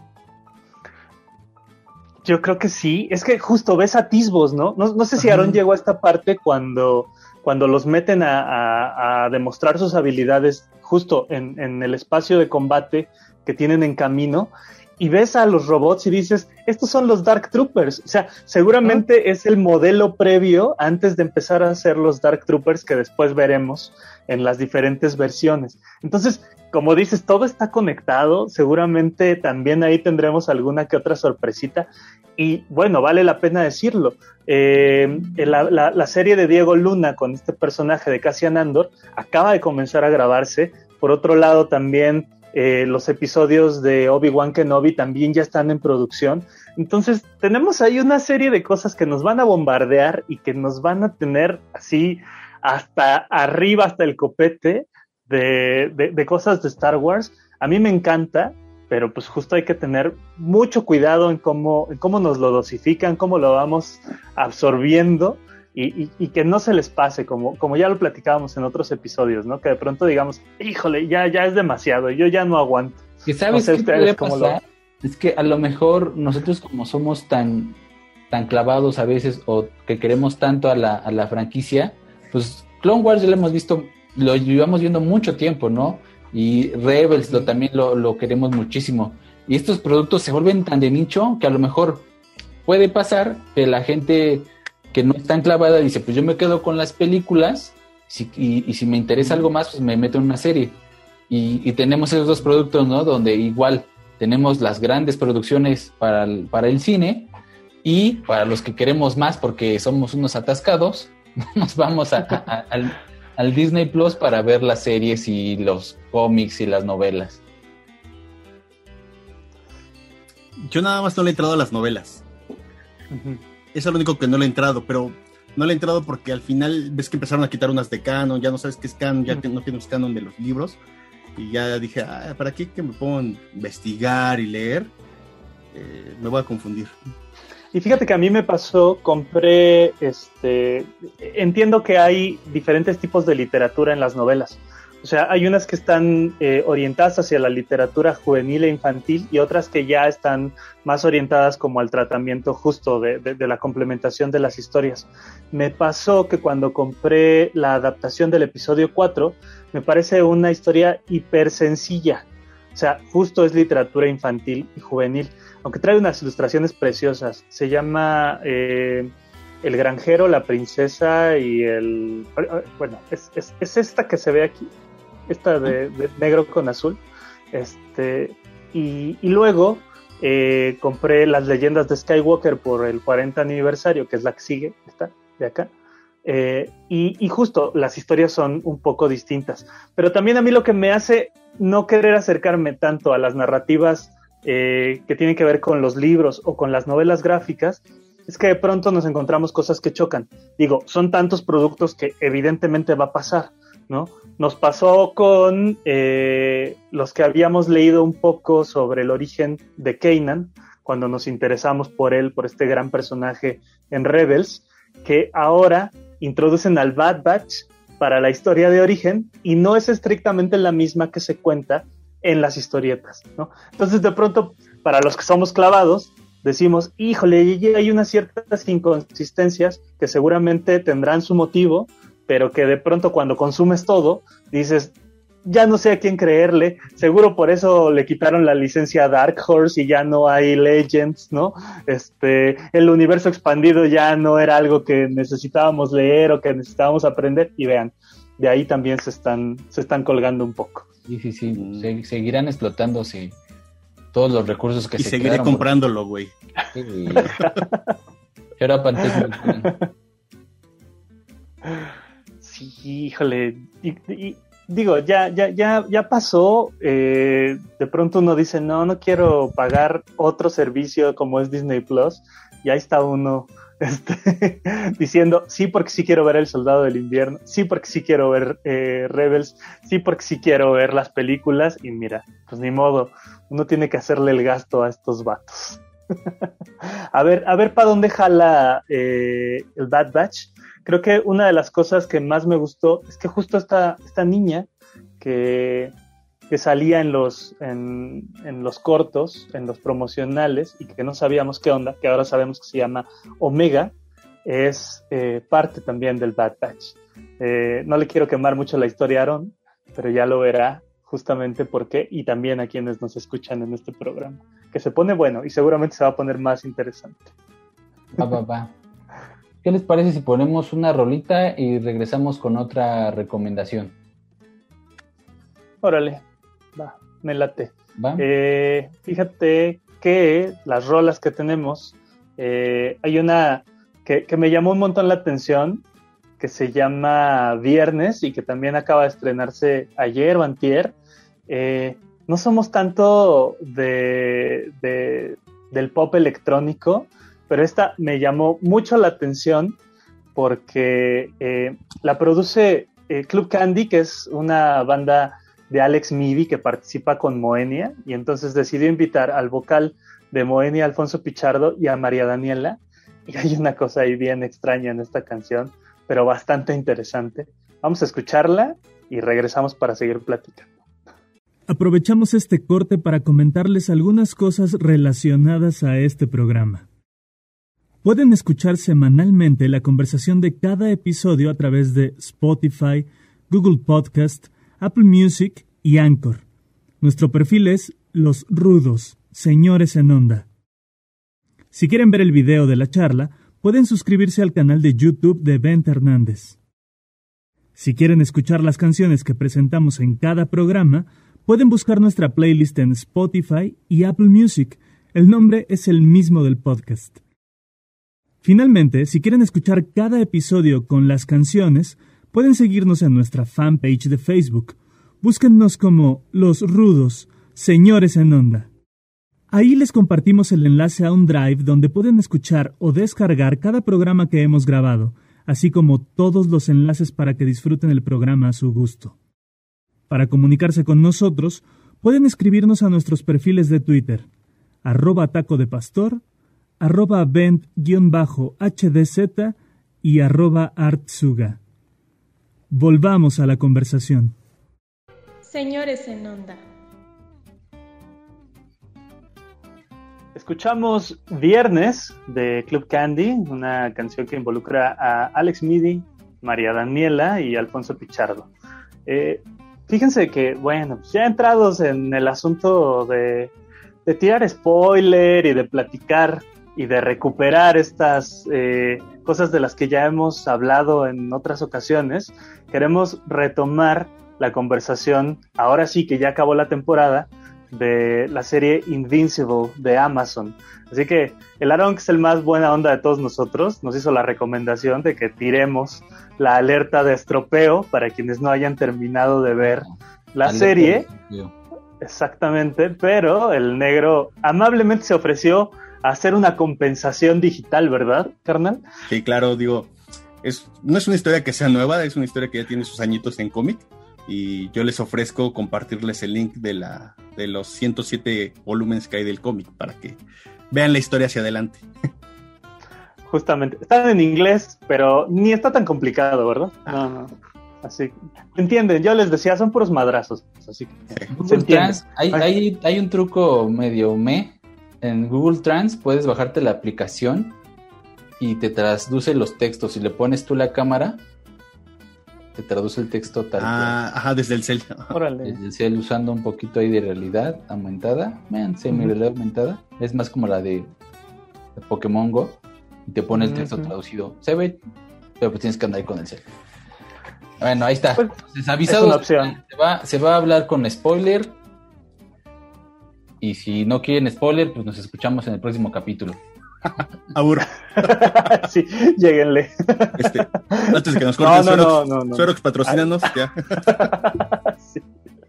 Yo creo que sí, es que justo ves atisbos, ¿no? No, no sé si Aaron llegó a esta parte cuando, cuando los meten a, a, demostrar sus habilidades justo en, en el espacio de combate que tienen en camino y ves a los robots y dices, estos son los Dark Troopers. O sea, seguramente es el modelo previo antes de empezar a hacer los Dark Troopers que después veremos en las diferentes versiones. Entonces, como dices, todo está conectado. Seguramente también ahí tendremos alguna que otra sorpresita. Y bueno, vale la pena decirlo. Eh, la, la, serie de Diego Luna con este personaje de Cassian Andor acaba de comenzar a grabarse. Por otro lado, también eh, los episodios de Obi-Wan Kenobi también ya están en producción. Entonces, tenemos ahí una serie de cosas que nos van a bombardear y que nos van a tener así hasta arriba, hasta el copete de, cosas de Star Wars. A mí me encanta, pero pues justo hay que tener mucho cuidado en cómo, en cómo nos lo dosifican, cómo lo vamos absorbiendo y, que no se les pase, como, como ya lo platicábamos en otros episodios, ¿no? Que de pronto digamos, híjole, ya, ya es demasiado, yo ya no aguanto. ¿Y sabes qué Es que a lo mejor nosotros como somos tan, tan clavados a veces o que queremos tanto a la, a la franquicia, pues Clone Wars ya lo hemos visto, lo llevamos viendo mucho tiempo, ¿no? Y Rebels lo, también lo, lo queremos muchísimo. Y estos productos se vuelven tan de nicho que a lo mejor puede pasar que la gente que no está enclavada dice, pues yo me quedo con las películas y, si me interesa algo más, pues me meto en una serie. Y, tenemos esos dos productos, ¿no? Donde igual tenemos las grandes producciones para el, para el cine y para los que queremos más porque somos unos atascados, nos vamos al, al Disney Plus para ver las series y los cómics y las novelas. Yo nada más no le he entrado a las novelas es lo único que no le he entrado, pero no le he entrado porque al final ves que empezaron a quitar unas de canon, ya no sabes qué es canon, ya que no tienes canon de los libros. Y ya dije, ah, ¿para qué que me pongo a investigar y leer? Eh, me voy a confundir. Y fíjate que a mí me pasó, compré, este, entiendo que hay diferentes tipos de literatura en las novelas. O sea, hay unas que están eh, orientadas hacia la literatura juvenil e infantil y otras que ya están más orientadas como al tratamiento justo de, la complementación de las historias. Me pasó que cuando compré la adaptación del episodio 4, me parece una historia hiper sencilla. O sea, justo es literatura infantil y juvenil, aunque trae unas ilustraciones preciosas. Se llama... Eh, el granjero, la princesa y el... Bueno, es, es, esta que se ve aquí esta de, negro con azul. Este, y, luego eh, compré las leyendas de Skywalker por el 40 aniversario, que es la que sigue, esta de acá. Eh, y, justo las historias son un poco distintas. Pero también a mí lo que me hace no querer acercarme tanto a las narrativas eh, que tienen que ver con los libros o con las novelas gráficas es que de pronto nos encontramos cosas que chocan. Digo, son tantos productos que evidentemente va a pasar, ¿no? Nos pasó con eh, los que habíamos leído un poco sobre el origen de Kanan, cuando nos interesamos por él, por este gran personaje en Rebels, que ahora introducen al Bad Batch para la historia de origen y no es estrictamente la misma que se cuenta en las historietas. Entonces, de pronto, para los que somos clavados, decimos, híjole, hay unas ciertas inconsistencias que seguramente tendrán su motivo, pero que de pronto cuando consumes todo, dices, ya no sé a quién creerle, seguro por eso le quitaron la licencia a Dark Horse y ya no hay Legends, ¿no? Este, el universo expandido ya no era algo que necesitábamos leer o que necesitábamos aprender y vean, de ahí también se están, se están colgando un poco. Sí, sí, sí, mm. seguirán explotándose todos los recursos que y se seguiré comprándolo, güey. Sí. Híjole. Y, digo, ya, ya, ya, ya pasó. Eh, de pronto uno dice, no, no quiero pagar otro servicio como es Disney Plus. Y ahí está uno este, diciendo, sí, porque sí quiero ver El Soldado del Invierno, sí, porque sí quiero ver eh, Rebels, sí, porque sí quiero ver las películas. Y mira, pues ni modo, uno tiene que hacerle el gasto a estos vatos. a ver, a ver para dónde jala eh, el Bad Batch. Creo que una de las cosas que más me gustó es que justo esta, esta niña que, que salía en los, en, en, los cortos, en los promocionales, y que no sabíamos qué onda, que ahora sabemos que se llama Omega, es eh, parte también del Bad Batch. Eh, no le quiero quemar mucho la historia a Aaron, pero ya lo verá justamente por qué, y también a quienes nos escuchan en este programa, que se pone bueno y seguramente se va a poner más interesante. Va, va. ¿Qué les parece si ponemos una rolita y regresamos con otra recomendación? Órale, va, me late. Eh, fíjate que las rolas que tenemos, eh, hay una que, que, me llamó un montón la atención, que se llama Viernes y que también acaba de estrenarse ayer o antier. Eh, no somos tanto de, de, del pop electrónico, pero esta me llamó mucho la atención porque eh, la produce eh, Club Candy, que es una banda de Alex Midi que participa con Moenia, y entonces decidió invitar al vocal de Moenia, Alfonso Pichardo, y a María Daniela. Y hay una cosa ahí bien extraña en esta canción, pero bastante interesante. Vamos a escucharla y regresamos para seguir platicando. Aprovechamos este corte para comentarles algunas cosas relacionadas a este programa. Pueden escuchar semanalmente la conversación de cada episodio a través de Spotify, Google Podcast, Apple Music y Anchor. Nuestro perfil es Los Rudos, Señores en Onda. Si quieren ver el video de la charla, pueden suscribirse al canal de YouTube de Bent Hernández. Si quieren escuchar las canciones que presentamos en cada programa, pueden buscar nuestra playlist en Spotify y Apple Music. El nombre es el mismo del podcast. Finalmente, si quieren escuchar cada episodio con las canciones, pueden seguirnos en nuestra fanpage de Facebook. Búsquennos como Los Rudos, Señores en Onda. Ahí les compartimos el enlace a un drive donde pueden escuchar o descargar cada programa que hemos grabado, así como todos los enlaces para que disfruten el programa a su gusto. Para comunicarse con nosotros, pueden escribirnos a nuestros perfiles de Twitter, arroba arroba vent-hdz y arroba artsuga. Volvamos a la conversación. Señores en onda. Escuchamos Viernes de Club Candy, una canción que involucra a Alex Midi, María Daniela y Alfonso Pichardo. Eh, fíjense que, bueno, pues ya entrados en el asunto de, de tirar spoiler y de platicar y de recuperar estas eh, cosas de las que ya hemos hablado en otras ocasiones, queremos retomar la conversación, ahora sí que ya acabó la temporada, de la serie Invincible de Amazon. Así que el Aaron, que es el más buena onda de todos nosotros, nos hizo la recomendación de que tiremos la alerta de estropeo para quienes no hayan terminado de ver la serie. Exactamente, pero el negro amablemente se ofreció hacer una compensación digital, ¿verdad, carnal? Sí, claro, digo, es, no es una historia que sea nueva, es una historia que ya tiene sus añitos en cómic y yo les ofrezco compartirles el link de, la, de los 107 volúmenes que hay del cómic para que vean la historia hacia adelante. Justamente, están en inglés, pero ni está tan complicado, ¿verdad? No, no. Así, entienden, yo les decía, son puros madrazos, así que hay, hay, hay un truco medio me en Google Trans puedes bajarte la aplicación y te traduce los textos. Si le pones tú la cámara, te traduce el texto tal ah, Ajá, desde el cel. Desde el cel usando un poquito ahí de realidad aumentada. Man, semi realidad aumentada. Es más como la de, Pokémon Go. Y te pone el texto traducido. Se ve, pero pues tienes que andar ahí con el cel. Bueno, ahí está. Pues, avisados. Se va, se va a hablar con spoiler y si no quieren spoiler, pues nos escuchamos en el próximo capítulo. Aburro. sí, lleguenle. Este, antes de que nos corten, no, no, no, no, patrocínanos, ya.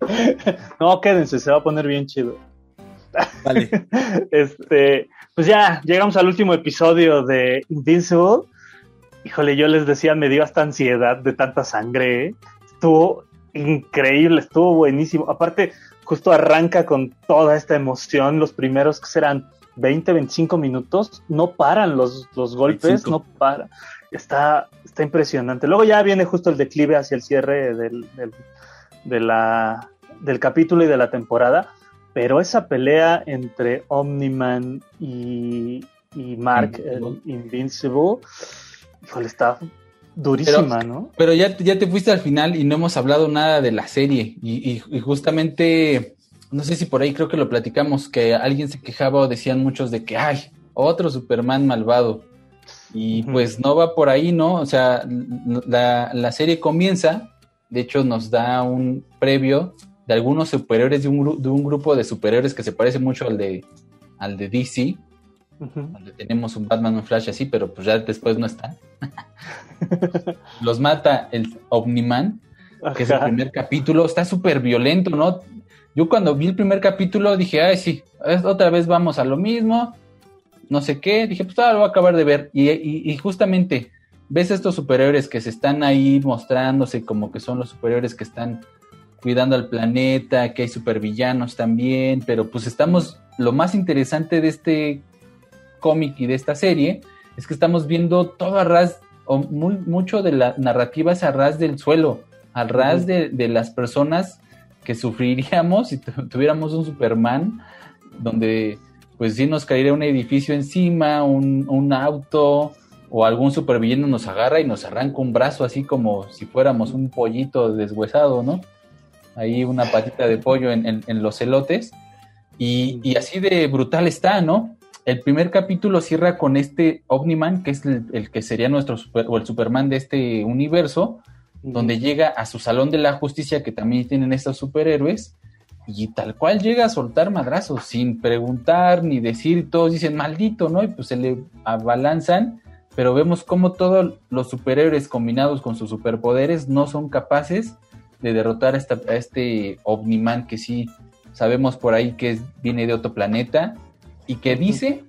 no, quédense, se va a poner bien chido. Vale. este, pues ya, llegamos al último episodio de Invincible. Híjole, yo les decía, me dio hasta ansiedad de tanta sangre. ¿eh? Estuvo increíble, estuvo buenísimo. Aparte, justo arranca con toda esta emoción. Los primeros que serán 20, 25 minutos, no paran los, los golpes, no para. Está, está impresionante. Luego ya viene justo el declive hacia el cierre del, del, de la, del capítulo y de la temporada. Pero esa pelea entre Omniman y, y Mark, el Invincible, híjole, está durísima, pero, ¿no? Pero ya, ya te fuiste al final y no hemos hablado nada de la serie. Y, y, y, justamente, no sé si por ahí creo que lo platicamos, que alguien se quejaba o decían muchos de que, ay, otro Superman malvado. Y pues no va por ahí, ¿no? O sea, la, la, serie comienza, de hecho nos da un previo de algunos superhéroes, de un, de un grupo de superhéroes que se parece mucho al de, al de DC, uh -huh. donde tenemos un Batman, un Flash así, pero pues ya después no están. Los mata el Omniman, Ajá. que es el primer capítulo, está súper violento, ¿no? Yo cuando vi el primer capítulo dije, ay, sí, otra vez vamos a lo mismo, no sé qué, dije, pues ahora lo voy a acabar de ver. Y, y, y, justamente ves estos superhéroes que se están ahí mostrándose como que son los superhéroes que están cuidando al planeta, que hay supervillanos también, pero pues estamos, lo más interesante de este cómic y de esta serie es que estamos viendo todo a ras, o muy, mucho de la narrativa es a ras del suelo, a ras de, de, las personas que sufriríamos si tuviéramos un Superman, donde pues sí nos caería un edificio encima, un, un auto, o algún supervillano nos agarra y nos arranca un brazo así como si fuéramos un pollito deshuesado, ¿no? Ahí una patita de pollo en, en, en los elotes. Y, y, así de brutal está, ¿no? El primer capítulo cierra con este Omniman, que es el, el que sería nuestro super, o el Superman de este universo, donde llega a su salón de la justicia, que también tienen estos superhéroes, y tal cual llega a soltar madrazos, sin preguntar ni decir, todos dicen maldito, ¿no? Y pues se le abalanzan, pero vemos cómo todos los superhéroes combinados con sus superpoderes no son capaces de derrotar a, esta, a este Omniman que sí sabemos por ahí que es, viene de otro planeta y que dice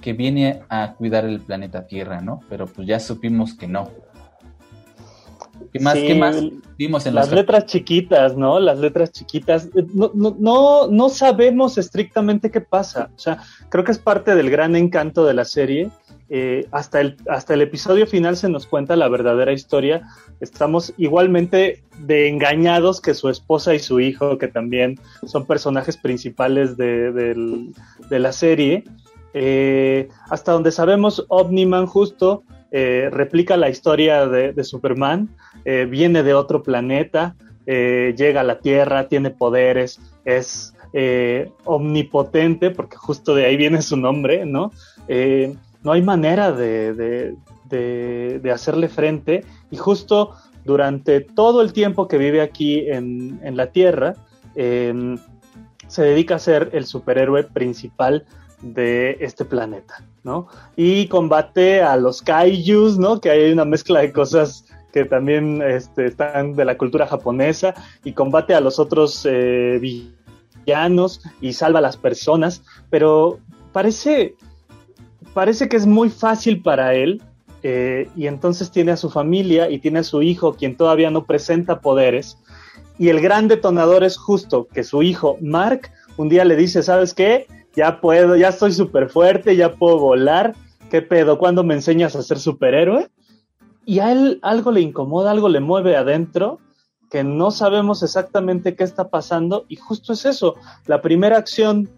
que viene a cuidar el planeta Tierra, ¿no? Pero pues ya supimos que no. ¿Qué más, sí, ¿qué más vimos en las letras chiquitas, ¿no? Las letras chiquitas. No, no, no, no sabemos estrictamente qué pasa. O sea, creo que es parte del gran encanto de la serie. Eh, hasta, el, hasta el episodio final se nos cuenta la verdadera historia. Estamos igualmente de engañados que su esposa y su hijo, que también son personajes principales de, de, de la serie. Eh, hasta donde sabemos, Omniman justo eh, replica la historia de, Superman, eh, viene de otro planeta, eh, llega a la Tierra, tiene poderes, es omnipotente, porque justo de ahí viene su nombre, ¿no? no hay manera de, de, de, de, hacerle frente y justo durante todo el tiempo que vive aquí en, en la Tierra, se dedica a ser el superhéroe principal de este planeta, ¿no? Y combate a los kaijus, ¿no? Que hay una mezcla de cosas que también este, están de la cultura japonesa y combate a los otros eh, villanos y salva a las personas, pero parece, parece que es muy fácil para él eh, y entonces tiene a su familia y tiene a su hijo, quien todavía no presenta poderes, y el gran detonador es justo que su hijo, Mark, un día le dice, ¿sabes qué? Ya puedo, ya estoy súper fuerte, ya puedo volar, ¿qué pedo? ¿Cuándo me enseñas a ser superhéroe? y a él algo le incomoda, algo le mueve adentro, que no sabemos exactamente qué está pasando, y justo es eso. La primera acción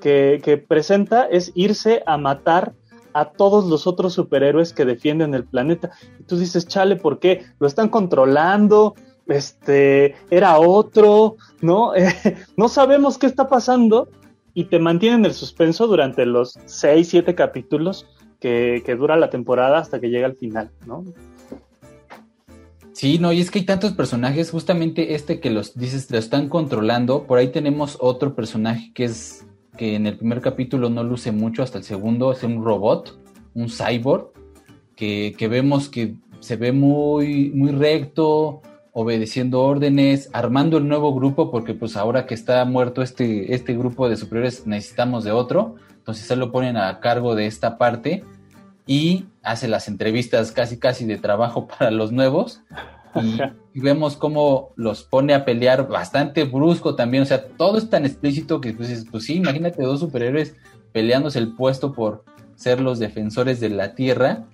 que, que, presenta es irse a matar a todos los otros superhéroes que defienden el planeta. Y tú dices, chale, ¿por qué? Lo están controlando, este, era otro, ¿no? no sabemos qué está pasando, y te mantienen el suspenso durante los seis, siete capítulos que, que dura la temporada hasta que llega al final, ¿no? Sí, no, y es que hay tantos personajes, justamente este que los dices, lo están controlando, por ahí tenemos otro personaje que es, que en el primer capítulo no luce mucho, hasta el segundo es un robot, un cyborg, que, que vemos que se ve muy, muy recto, obedeciendo órdenes, armando el nuevo grupo, porque pues ahora que está muerto este, este grupo de superiores necesitamos de otro, entonces se lo ponen a cargo de esta parte y hace las entrevistas casi casi de trabajo para los nuevos. Y, vemos cómo los pone a pelear bastante brusco también, o sea, todo es tan explícito que pues, pues sí, imagínate dos superhéroes peleándose el puesto por ser los defensores de la Tierra,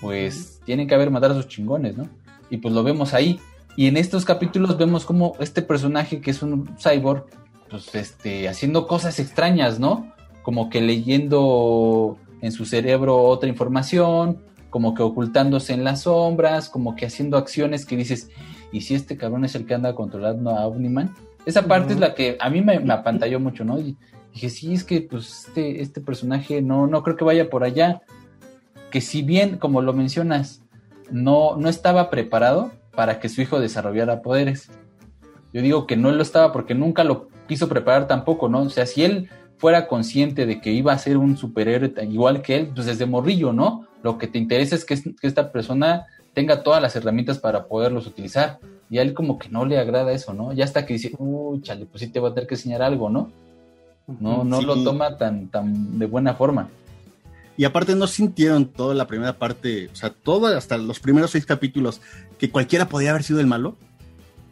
pues tienen que haber matado a sus chingones, ¿no? Y pues lo vemos ahí. Y en estos capítulos vemos como este personaje que es un cyborg, pues este, haciendo cosas extrañas, ¿no? Como que leyendo en su cerebro otra información, como que ocultándose en las sombras, como que haciendo acciones que dices, ¿y si este cabrón es el que anda controlando a Omniman? Esa parte es la que a mí me, apantalló mucho, ¿no? Y dije, sí, es que pues este, este personaje no, no creo que vaya por allá. Que si bien, como lo mencionas, no, no estaba preparado para que su hijo desarrollara poderes. Yo digo que no lo estaba porque nunca lo quiso preparar tampoco, ¿no? O sea, si él fuera consciente de que iba a ser un superhéroe igual que él, pues desde morrillo, ¿no? Lo que te interesa es que, esta persona tenga todas las herramientas para poderlos utilizar. Y a él como que no le agrada eso, ¿no? Ya hasta que dice, uy, chale, pues sí te voy a tener que enseñar algo, ¿no? No, no lo toma tan, tan de buena forma. Y aparte no sintieron toda la primera parte, o sea, todo hasta los primeros seis capítulos, que cualquiera podía haber sido el malo.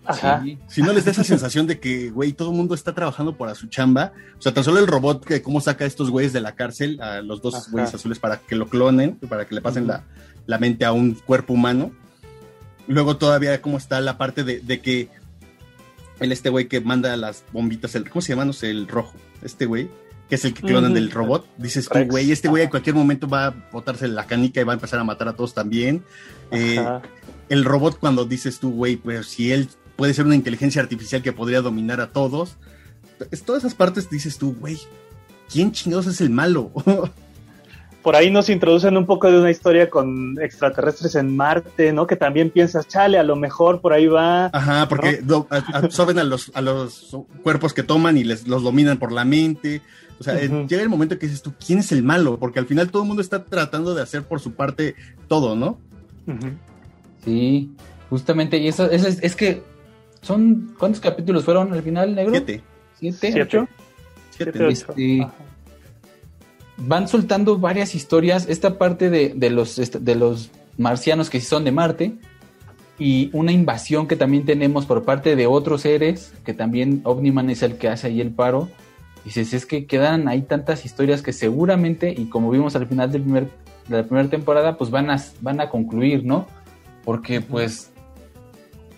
Ajá. Si no les da esa sensación de que, güey, todo el mundo está trabajando para su chamba. O sea, tan solo el robot que cómo saca a estos güeyes de la cárcel, a los dos güeyes azules para que lo clonen, para que le pasen la, mente a un cuerpo humano. Luego todavía cómo está la parte de, que el este güey que manda las bombitas, el, ¿cómo se llama? No sé, el rojo. Este güey, que es el que clonan del robot. Dices tú, güey, este güey en cualquier momento va a botarse la canica y va a empezar a matar a todos también. Eh, el robot cuando dices tú, güey, pues si él puede ser una inteligencia artificial que podría dominar a todos. Es, todas esas partes dices tú, güey, ¿quién chingados es el malo? Por ahí nos introducen un poco de una historia con extraterrestres en Marte, ¿no? Que también piensas, chale, a lo mejor por ahí va. Ajá, porque absorben a los, a los cuerpos que toman y les los dominan por la mente. O sea, llega el momento que dices tú, ¿quién es el malo? Porque al final todo el mundo está tratando de hacer por su parte todo, ¿no? Sí, justamente, y eso, eso es, es, que son, ¿cuántos capítulos fueron al final, negro? Siete. ¿Siete? ¿Ocho? Siete, este, van soltando varias historias. Esta parte de, de los, de los marcianos que son de Marte y una invasión que también tenemos por parte de otros seres, que también Omniman es el que hace ahí el paro. Dices, es que quedan ahí tantas historias que seguramente, y como vimos al final del primer, de la primera temporada, pues van a, van a concluir, ¿no? Porque pues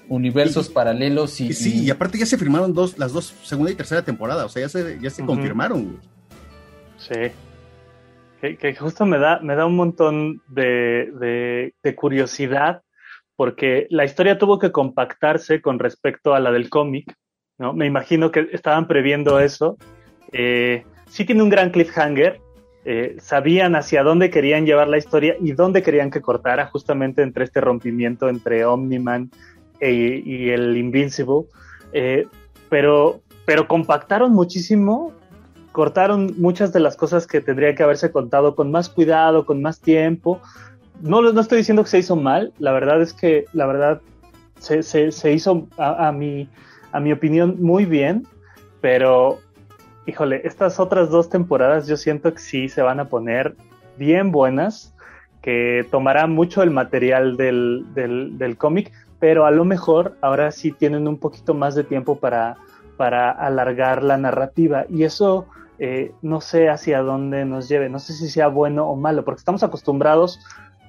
universos paralelos y, Sí, y aparte ya se firmaron dos, las dos, segunda y tercera temporada, o sea, ya se, ya se confirmaron. Sí. Que, justo me da, me da un montón de, de, curiosidad, porque la historia tuvo que compactarse con respecto a la del cómic, ¿no? Me imagino que estaban previendo eso. Eh, sí tiene un gran cliffhanger, eh, sabían hacia dónde querían llevar la historia y dónde querían que cortara, justamente entre este rompimiento entre Omniman y el Invincible, eh, pero, pero compactaron muchísimo, cortaron muchas de las cosas que tendría que haberse contado con más cuidado, con más tiempo. No, no estoy diciendo que se hizo mal, la verdad es que la verdad se, se, hizo a, mi, a mi opinión muy bien, pero híjole, estas otras dos temporadas yo siento que sí se van a poner bien buenas, que tomarán mucho el material del, del, del cómic, pero a lo mejor ahora sí tienen un poquito más de tiempo para, para alargar la narrativa y eso eh, no sé hacia dónde nos lleve, no sé si sea bueno o malo, porque estamos acostumbrados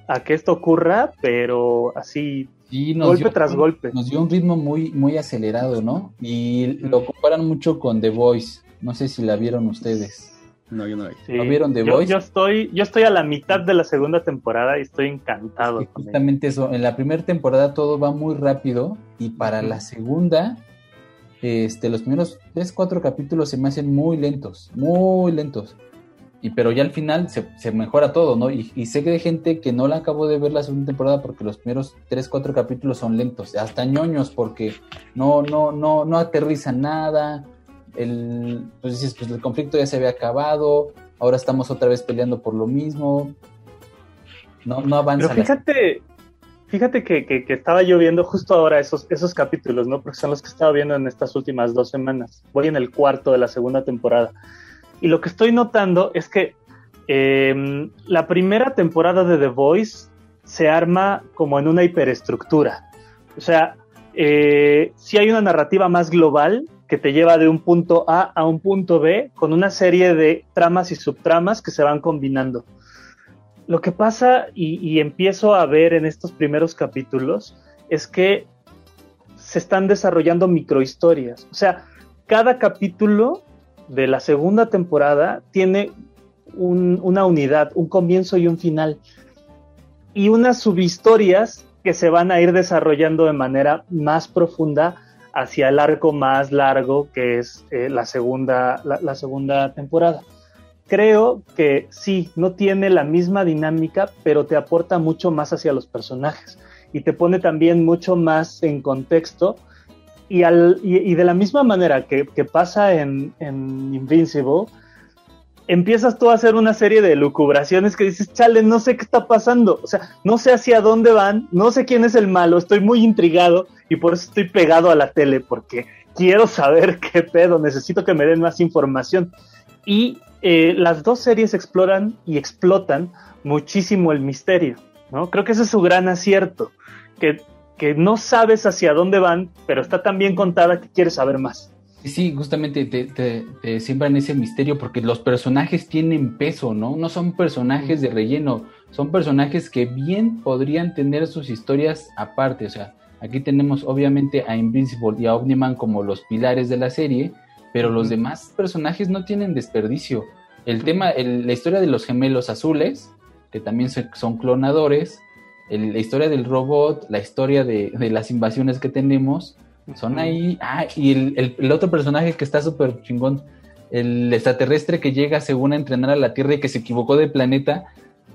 a que esto ocurra, pero así golpe tras golpe. Nos dio un ritmo muy, muy acelerado, ¿no? Y lo comparan mucho con The Voice, no sé si la vieron ustedes. No, yo no ¿Lo vieron The yo, Voice? Yo estoy, yo estoy a la mitad de la segunda temporada y estoy encantado. justamente eso, en la primera temporada todo va muy rápido y para la segunda, este, los primeros tres, cuatro capítulos se me hacen muy lentos, muy lentos. Y pero ya al final se, mejora todo, ¿no? Y, sé que hay gente que no la acabó de ver la segunda temporada porque los primeros tres, cuatro capítulos son lentos, hasta ñoños porque no, no, no, no aterriza nada el, pues dices, pues el conflicto ya se había acabado, ahora estamos otra vez peleando por lo mismo. No, no avanza. Pero fíjate, fíjate que, estaba yo viendo justo ahora esos, esos capítulos, ¿no? Porque son los que estaba viendo en estas últimas dos semanas. Voy en el cuarto de la segunda temporada. Y lo que estoy notando es que em, la primera temporada de The Voice se arma como en una hiperestructura. O sea, eh, si hay una narrativa más global que te lleva de un punto A a un punto B con una serie de tramas y subtramas que se van combinando. Lo que pasa y, empiezo a ver en estos primeros capítulos es que se están desarrollando microhistorias. O sea, cada capítulo de la segunda temporada tiene una unidad, un comienzo y un final. Y unas subhistorias que se van a ir desarrollando de manera más profunda hacia el arco más largo que es eh, la, segunda, la, segunda temporada. Creo que sí, no tiene la misma dinámica, pero te aporta mucho más hacia los personajes y te pone también mucho más en contexto. Y, al, y, de la misma manera que, pasa en, en Invincible, empiezas tú a hacer una serie de lucubraciones que dices, chale, no sé qué está pasando, o sea, no sé hacia dónde van, no sé quién es el malo, estoy muy intrigado y por eso estoy pegado a la tele, porque quiero saber qué pedo, necesito que me den más información. Y eh, las dos series exploran y explotan muchísimo el misterio, ¿no? Creo que ese es su gran acierto, que, que no sabes hacia dónde van, pero está tan bien contada que quieres saber más. Sí, justamente te, te, siembran ese misterio porque los personajes tienen peso, ¿no? No son personajes de relleno, son personajes que bien podrían tener sus historias aparte. O sea, aquí tenemos obviamente a Invincible y a Omniman como los pilares de la serie, pero los demás personajes no tienen desperdicio. El tema, la historia de los gemelos azules, que también son clonadores, la historia del robot, la historia de, de las invasiones que tenemos, son ahí. Ah, y el, otro personaje que está súper chingón, el extraterrestre que llega según a entrenar a la Tierra y que se equivocó de planeta.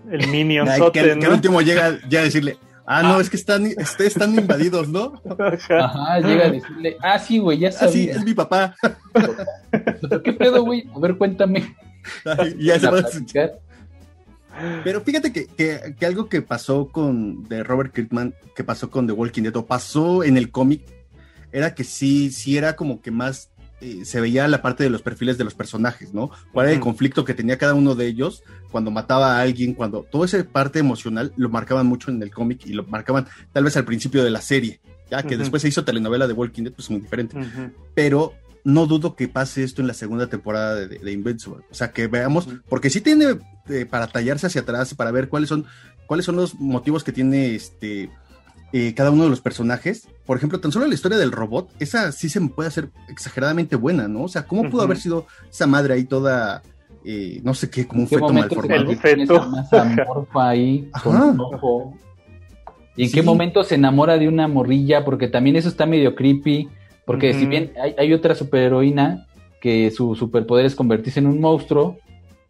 El Minion que, que, al último llega ya a decirle, ah, no, es que están, este, están invadidos, ¿no? Ajá, llega a decirle, ah, sí, güey, ya sabía. Ah, sí, es mi papá. ¿Qué pedo, güey? A ver, cuéntame. ya se va a pero fíjate que, que, que, algo que pasó con de Robert Kirkman, que pasó con The Walking Dead, o pasó en el cómic, era que sí, sí era como que más eh, se veía la parte de los perfiles de los personajes, ¿no? Cuál era el conflicto que tenía cada uno de ellos cuando mataba a alguien, cuando toda esa parte emocional lo marcaban mucho en el cómic y lo marcaban tal vez al principio de la serie, ya que después se hizo telenovela de Walking Dead, pues muy diferente. Pero no dudo que pase esto en la segunda temporada de, Invincible. O sea, que veamos, porque sí tiene eh, para tallarse hacia atrás, para ver cuáles son, cuáles son los motivos que tiene este eh, cada uno de los personajes. Por ejemplo, tan solo la historia del robot, esa sí se me puede hacer exageradamente buena, ¿no? O sea, ¿cómo pudo haber sido esa madre ahí toda, eh, no sé qué, como un feto mal formado? El feto. ahí, con ojo. ¿Y en qué momento se enamora de una morrilla? Porque también eso está medio creepy. Porque si bien hay, hay otra superheroína que su superpoder es convertirse en un monstruo,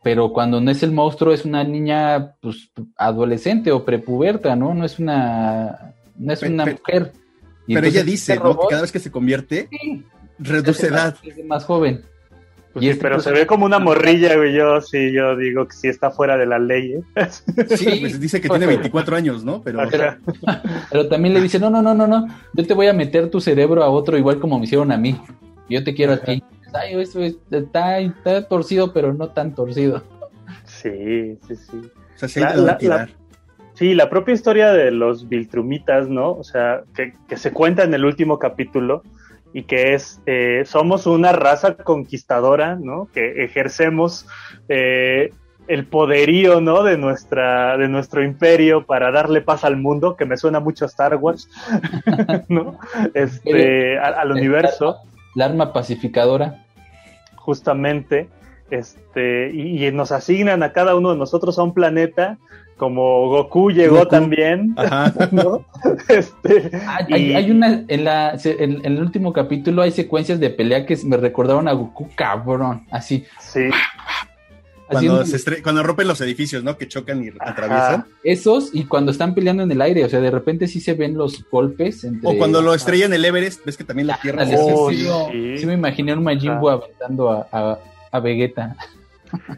pero cuando no es el monstruo es una niña pues adolescente o prepuberta, ¿no? No es una no es una mujer. pero ella dice, este ¿no? que cada vez que se convierte, reduce edad. Es más joven. Pues y este pero se ve como una morrilla, güey. Yo sí, yo digo que sí está fuera de la ley. ¿eh? Sí, pues dice que tiene 24 años, ¿no? Pero... pero también le dice, no, no, no, no, no. Yo te voy a meter tu cerebro a otro igual como me hicieron a mí. Yo te quiero a ti. Ay, eso está, está torcido, pero no tan torcido. Sí, sí, sí. O sea, sí, la, Sí, la propia historia de los Viltrumitas, ¿no? O sea, que, se cuenta en el último capítulo y que es, eh, somos una raza conquistadora, ¿no? Que ejercemos eh, el poderío, ¿no? De, nuestra, de nuestro imperio para darle paz al mundo, que me suena mucho a Star Wars, ¿no? Este, al, universo. La arma pacificadora. Justamente, este, y, y, nos asignan a cada uno de nosotros a un planeta como Goku llegó también. Este, ah, hay, una, en, la, en, el último capítulo hay secuencias de pelea que me recordaron a Goku cabrón, así. Sí. Cuando, cuando rompen los edificios, ¿no? Que chocan y atraviesan. Esos, y cuando están peleando en el aire, o sea, de repente sí se ven los golpes. Entre... O cuando lo estrellan el Everest, ves que también la tierra oh, sí, sí. me imaginé un Majin Buu aventando a, a, a Vegeta.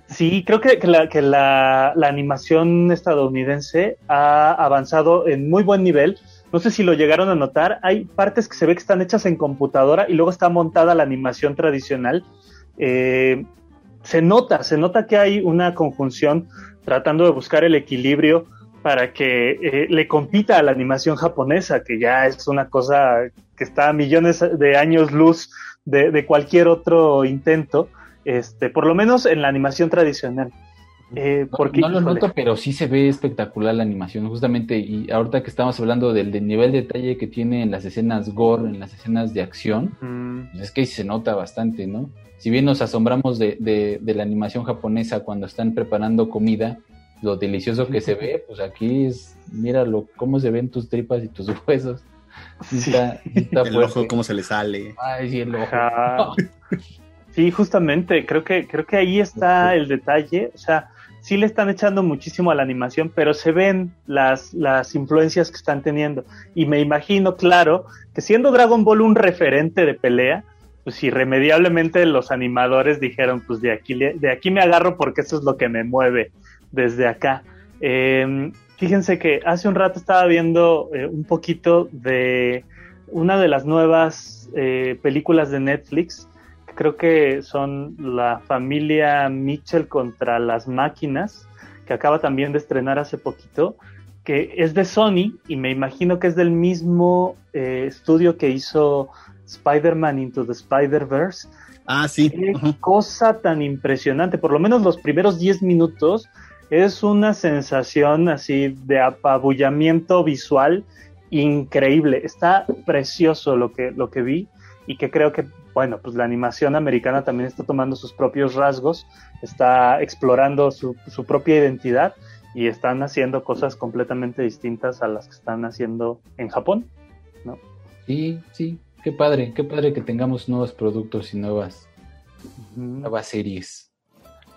Sí, creo que, la, animación estadounidense ha avanzado en muy buen nivel. No sé si lo llegaron a notar. Hay partes que se ve que están hechas en computadora y luego está montada la animación tradicional. Eh, se nota, se nota que hay una conjunción tratando de buscar el equilibrio para que eh, le compita a la animación japonesa, que ya es una cosa que está a millones de años luz de cualquier otro intento este, por lo menos en la animación tradicional. Eh, porque, no, lo noto, pero sí se ve espectacular la animación, justamente, y ahorita que estamos hablando del, nivel de detalle que tiene en las escenas gore, en las escenas de acción, pues es que se nota bastante, ¿no? Si bien nos asombramos de, de, la animación japonesa cuando están preparando comida, lo delicioso que se ve, pues aquí es, míralo, cómo se ven tus tripas y tus huesos. el ojo, cómo se le sale. Ay, sí, el ojo. Sí, justamente, creo que, creo que ahí está el detalle. O sea, sí le están echando muchísimo a la animación, pero se ven las, las influencias que están teniendo. Y me imagino, claro, que siendo Dragon Ball un referente de pelea, pues irremediablemente los animadores dijeron, pues de aquí, de aquí me agarro porque eso es lo que me mueve desde acá. Em, fíjense que hace un rato estaba viendo eh, un poquito de una de las nuevas eh, películas de Netflix creo que son la familia Mitchell contra las máquinas, que acaba también de estrenar hace poquito, que es de Sony y me imagino que es del mismo eh, estudio que hizo Spider-Man Into the Spider-Verse. Ah, sí. Qué cosa tan impresionante. Por lo menos los primeros 10 minutos es una sensación así de apabullamiento visual increíble. Está precioso lo que, lo que vi y que creo que bueno, pues la animación americana también está tomando sus propios rasgos, está explorando su, propia identidad y están haciendo cosas completamente distintas a las que están haciendo en Japón, ¿no? Sí, sí, qué padre, qué padre que tengamos nuevos productos y nuevas, nuevas series.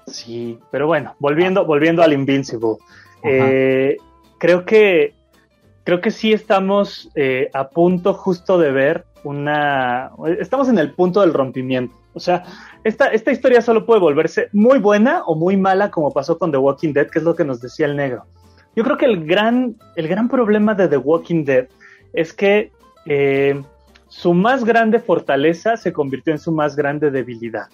Sí, pero bueno, volviendo, volviendo al Invincible, eh, creo que creo que sí estamos eh, a punto justo de ver una... Estamos en el punto del rompimiento. O sea, esta, esta historia solo puede volverse muy buena o muy mala como pasó con The Walking Dead, que es lo que nos decía el negro. Yo creo que el gran, el gran problema de The Walking Dead es que eh, su más grande fortaleza se convirtió en su más grande debilidad.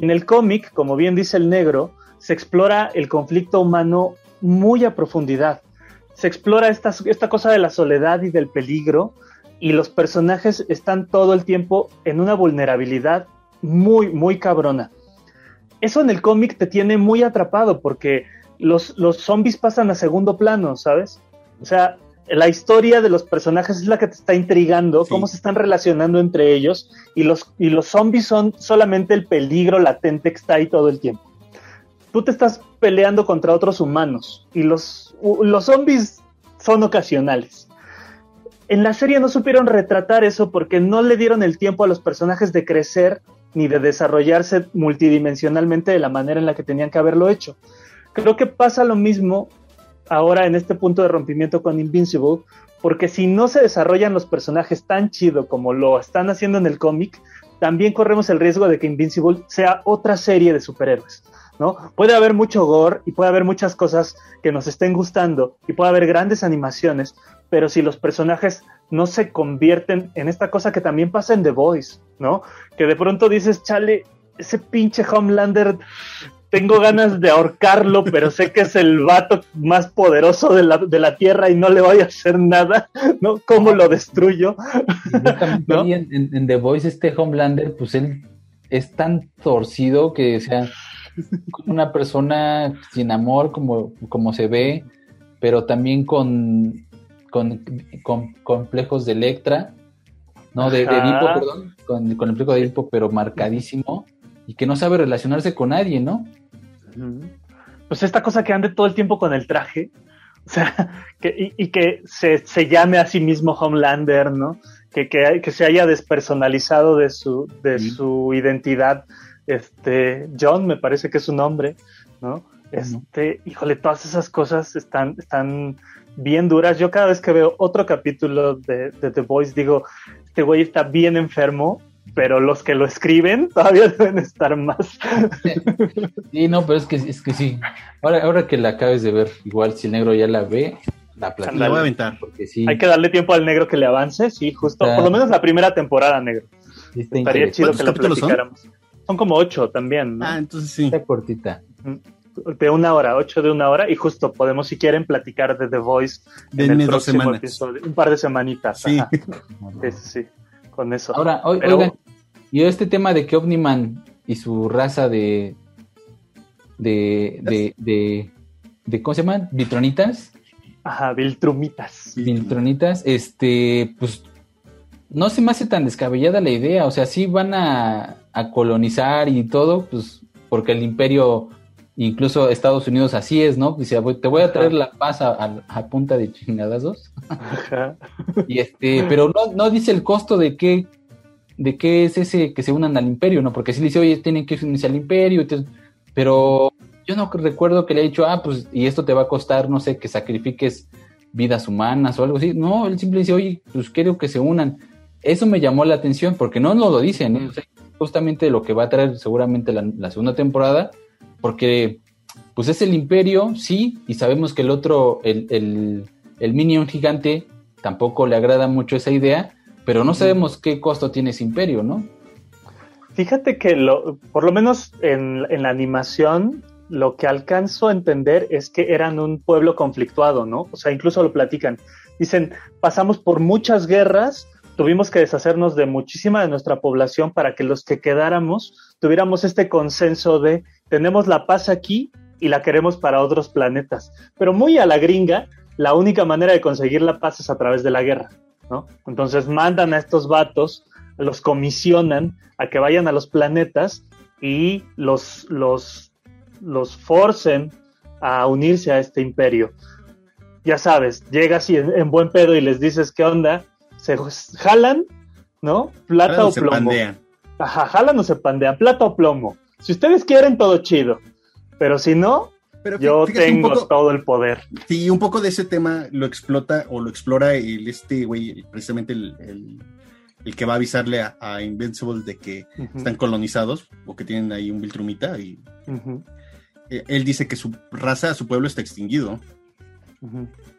En el cómic, como bien dice el negro, se explora el conflicto humano muy a profundidad. Se explora esta, esta cosa de la soledad y del peligro, y los personajes están todo el tiempo en una vulnerabilidad muy, muy cabrona. Eso en el cómic te tiene muy atrapado porque los, los zombies pasan a segundo plano, ¿sabes? O sea, la historia de los personajes es la que te está intrigando, cómo se están relacionando entre ellos y los, y los zombies son solamente el peligro latente que está ahí todo el tiempo. Tú te estás peleando contra otros humanos y los, los zombies son ocasionales en la serie no supieron retratar eso porque no le dieron el tiempo a los personajes de crecer ni de desarrollarse multidimensionalmente de la manera en la que tenían que haberlo hecho. Creo que pasa lo mismo ahora en este punto de rompimiento con Invincible, porque si no se desarrollan los personajes tan chido como lo están haciendo en el cómic, también corremos el riesgo de que Invincible sea otra serie de superhéroes. ¿no? Puede haber mucho gore y puede haber muchas cosas que nos estén gustando y puede haber grandes animaciones, pero si los personajes no se convierten en esta cosa que también pasa en The Voice, ¿no? Que de pronto dices, chale, ese pinche Homelander, tengo ganas de ahorcarlo, pero sé que es el vato más poderoso de la, de la Tierra y no le voy a hacer nada, ¿no? ¿Cómo lo destruyo? en, The Voice este Homelander, pues él es tan torcido que, o sea, una persona sin amor como, como se ve, pero también con con, complejos de Electra, no, de, Edipo, perdón, con, el complejo de Edipo, pero marcadísimo, y que no sabe relacionarse con nadie, ¿no? Pues esta cosa que ande todo el tiempo con el traje, o sea, que, y, que se, llame a sí mismo Homelander, ¿no? Que, que, se haya despersonalizado de su, de su identidad. Este, John me parece que es su nombre, ¿no? Este, híjole, todas esas cosas están, están bien duras. Yo cada vez que veo otro capítulo de, The Voice digo, este güey está bien enfermo pero los que lo escriben todavía deben estar más. Sí, no, pero es que, es que sí. Ahora, ahora que la acabes de ver, igual si el negro ya la ve, la platico. La voy a aventar. Porque sí, Hay que darle tiempo al negro que le avance, sí, justo, Está- por lo menos la primera temporada, negro. está Estaría chido que la son? platicáramos. Son como ocho también, ¿no? Ah, entonces sí. Está cortita. De una hora, ocho de una hora, y justo podemos, si quieren, platicar de The Voice en el dos próximo semanas. episodio. Un par de semanitas. Sí. Sí, sí, sí, con eso. Ahora, o- Pero- oigan, y este tema de que Omniman y su raza de. de. de. de, de- ¿cómo se llaman? Vitronitas. Ajá, Viltrumitas. Viltronitas, este, pues. No se me hace tan descabellada la idea. O sea, sí van a, a colonizar y todo, pues, porque el imperio, incluso Estados Unidos así es, ¿no? Dice, "Voy- te voy a traer la paz a, a- a punta de chingadazos. Ajá. Y este, pero no, no dice el costo de qué, de qué es ese que se unan al imperio, ¿no? Porque si dice, oye, tienen que unirse al imperio, entonces- pero yo no recuerdo que le haya dicho, ah, pues, y esto te va a costar, no sé, que sacrifiques vidas humanas o algo así. No, él simplemente dice, oye, pues quiero que se unan. Eso me llamó la atención, porque no nos lo dicen, ¿eh? O sea, justamente lo que va a traer seguramente la, la segunda temporada, porque pues es el imperio, sí, y sabemos que el otro, el, el, el Minion gigante, tampoco le agrada mucho esa idea, pero no sabemos qué costo tiene ese imperio, ¿no? Fíjate que lo, por lo menos en, en la animación, lo que alcanzo a entender es que eran un pueblo conflictuado, ¿no? O sea, incluso lo platican. Dicen, pasamos por muchas guerras, tuvimos que deshacernos de muchísima de nuestra población para que los que quedáramos tuviéramos este consenso de tenemos la paz aquí y la queremos para otros planetas. Pero muy a la gringa, la única manera de conseguir la paz es a través de la guerra, ¿no? Entonces mandan a estos vatos, los comisionan a que vayan a los planetas y los, los, los forcen a unirse a este imperio. Ya sabes, llegas y en, en buen pedo y les dices qué onda, se jalan, ¿no? Plata o se plomo. pandean. Ajá, jalan o se pandean, plata o plomo. Si ustedes quieren, todo chido. Pero si no, Pero yo tengo poco- todo el poder. Sí, un poco de ese tema lo explota o lo explora el este güey, precisamente el, el- el que va a avisarle a, a Invincible de que están colonizados o que tienen ahí un Viltrumita y eh, él dice que su raza, su pueblo está extinguido,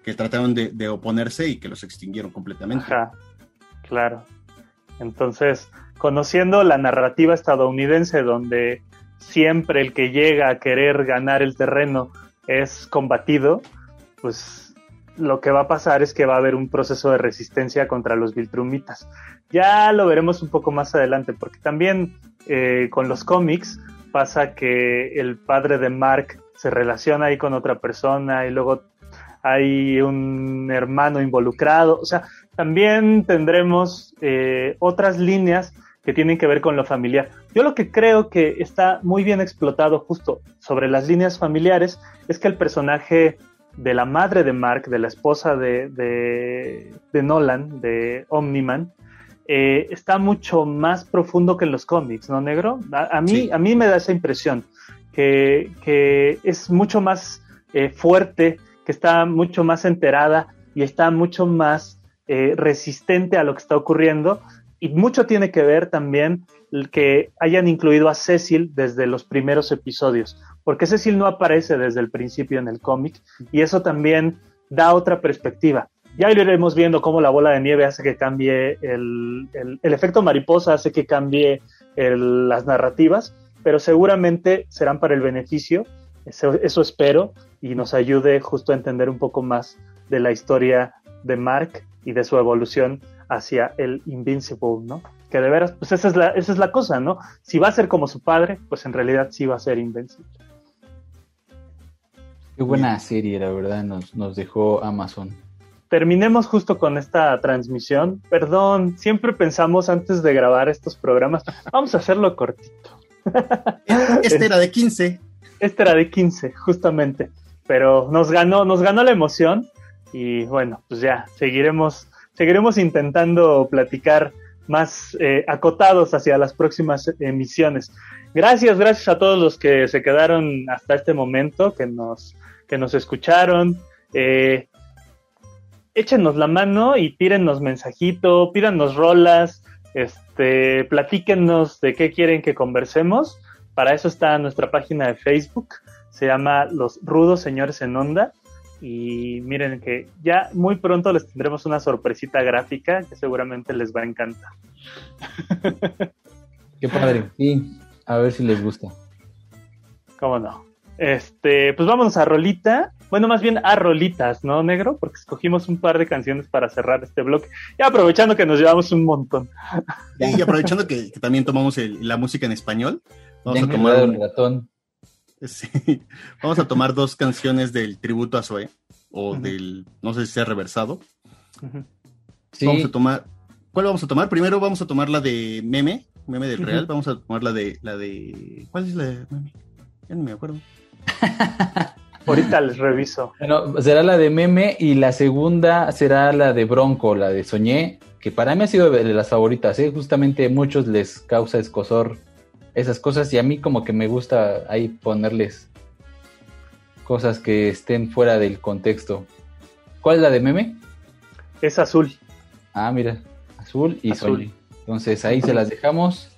que trataron de, de oponerse y que los extinguieron completamente. Ajá, claro. Entonces, conociendo la narrativa estadounidense donde siempre el que llega a querer ganar el terreno es combatido, pues lo que va a pasar es que va a haber un proceso de resistencia contra los Viltrumitas. Ya lo veremos un poco más adelante, porque también eh, con los cómics pasa que el padre de Mark se relaciona ahí con otra persona y luego hay un hermano involucrado. O sea, también tendremos eh, otras líneas que tienen que ver con lo familiar. Yo lo que creo que está muy bien explotado justo sobre las líneas familiares es que el personaje de la madre de Mark, de la esposa de, de, de Nolan, de Omniman, eh, está mucho más profundo que en los cómics, ¿no, negro? A, a mí, Sí. a mí me da esa impresión que, que es mucho más eh, fuerte, que está mucho más enterada y está mucho más eh, resistente a lo que está ocurriendo. Y mucho tiene que ver también que hayan incluido a Cecil desde los primeros episodios, porque Cecil no aparece desde el principio en el cómic y eso también da otra perspectiva. Ya iremos viendo cómo la bola de nieve hace que cambie el, el, efecto mariposa, hace que cambie las narrativas, pero seguramente serán para el beneficio, eso espero, y nos ayude justo a entender un poco más de la historia de Mark y de su evolución hacia el Invincible, ¿no? Que de veras, pues esa es la, esa es la cosa, ¿no? Si va a ser como su padre, pues en realidad sí va a ser Invincible. Qué buena serie, la verdad, nos, nos dejó Amazon. Terminemos justo con esta transmisión. Perdón, siempre pensamos antes de grabar estos programas, vamos a hacerlo cortito. Este era de 15. Este era de 15, justamente. Pero nos ganó, nos ganó la emoción. Y bueno, pues ya, seguiremos, seguiremos intentando platicar más eh, acotados hacia las próximas emisiones. Gracias, gracias a todos los que se quedaron hasta este momento, que nos, que nos escucharon. Eh, échenos la mano y tírennos mensajito, pídanos rolas, Este, platíquenos de qué quieren que conversemos. Para eso está nuestra página de Facebook. Se llama Los Rudos Señores en Onda. Y miren que ya muy pronto les tendremos una sorpresita gráfica que seguramente les va a encantar. Qué padre. Sí, a ver si les gusta. ¿Cómo no? Este, pues vámonos a Rolita. Bueno, más bien a Rolitas, ¿no, negro? Porque escogimos un par de canciones para cerrar este bloque. Y aprovechando que nos llevamos un montón. y aprovechando que, también tomamos la música en español. Vamos a tomar un ratón. Sí. Vamos a tomar dos canciones del tributo a Zoe. O del. No sé si sea reversado. Vamos a tomar. ¿Cuál vamos a tomar? Primero vamos a tomar la de Meme. Meme del Real. Vamos a tomar la de. la de. ¿Cuál es la de Meme? Ya no me acuerdo. Ahorita les reviso. Bueno, será la de Meme y la segunda será la de Bronco, la de Soñé, que para mí ha sido de las favoritas. ¿eh? Justamente a muchos les causa escosor esas cosas y a mí como que me gusta ahí ponerles cosas que estén fuera del contexto. ¿Cuál es la de Meme? Es azul. Ah, mira, azul y azul. Entonces ahí se las dejamos.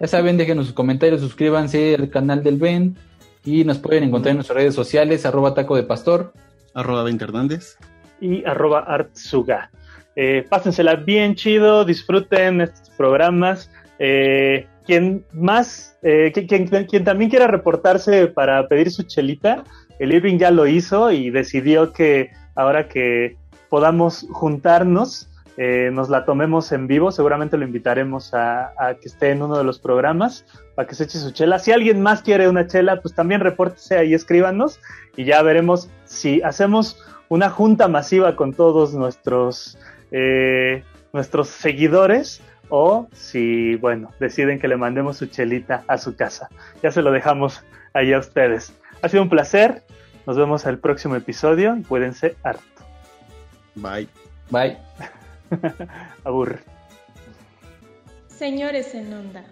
Ya saben, déjenos sus comentarios, suscríbanse al canal del Ben y nos pueden encontrar en nuestras redes sociales, arroba taco de pastor. Arroba 20 Hernández. Y arroba artsuga. Eh, pásensela bien chido, disfruten estos programas. Eh, quien más, eh, quien, también quiera reportarse para pedir su chelita, el Irving ya lo hizo y decidió que ahora que podamos juntarnos, eh, nos la tomemos en vivo. Seguramente lo invitaremos a, que esté en uno de los programas para que se eche su chela. Si alguien más quiere una chela, pues también repórtese ahí, escríbanos y ya veremos si hacemos una junta masiva con todos nuestros, eh, nuestros seguidores o si, bueno, deciden que le mandemos su chelita a su casa. Ya se lo dejamos ahí a ustedes. Ha sido un placer. Nos vemos el próximo episodio y cuídense harto. Bye. Bye. Aburre. Señores en onda.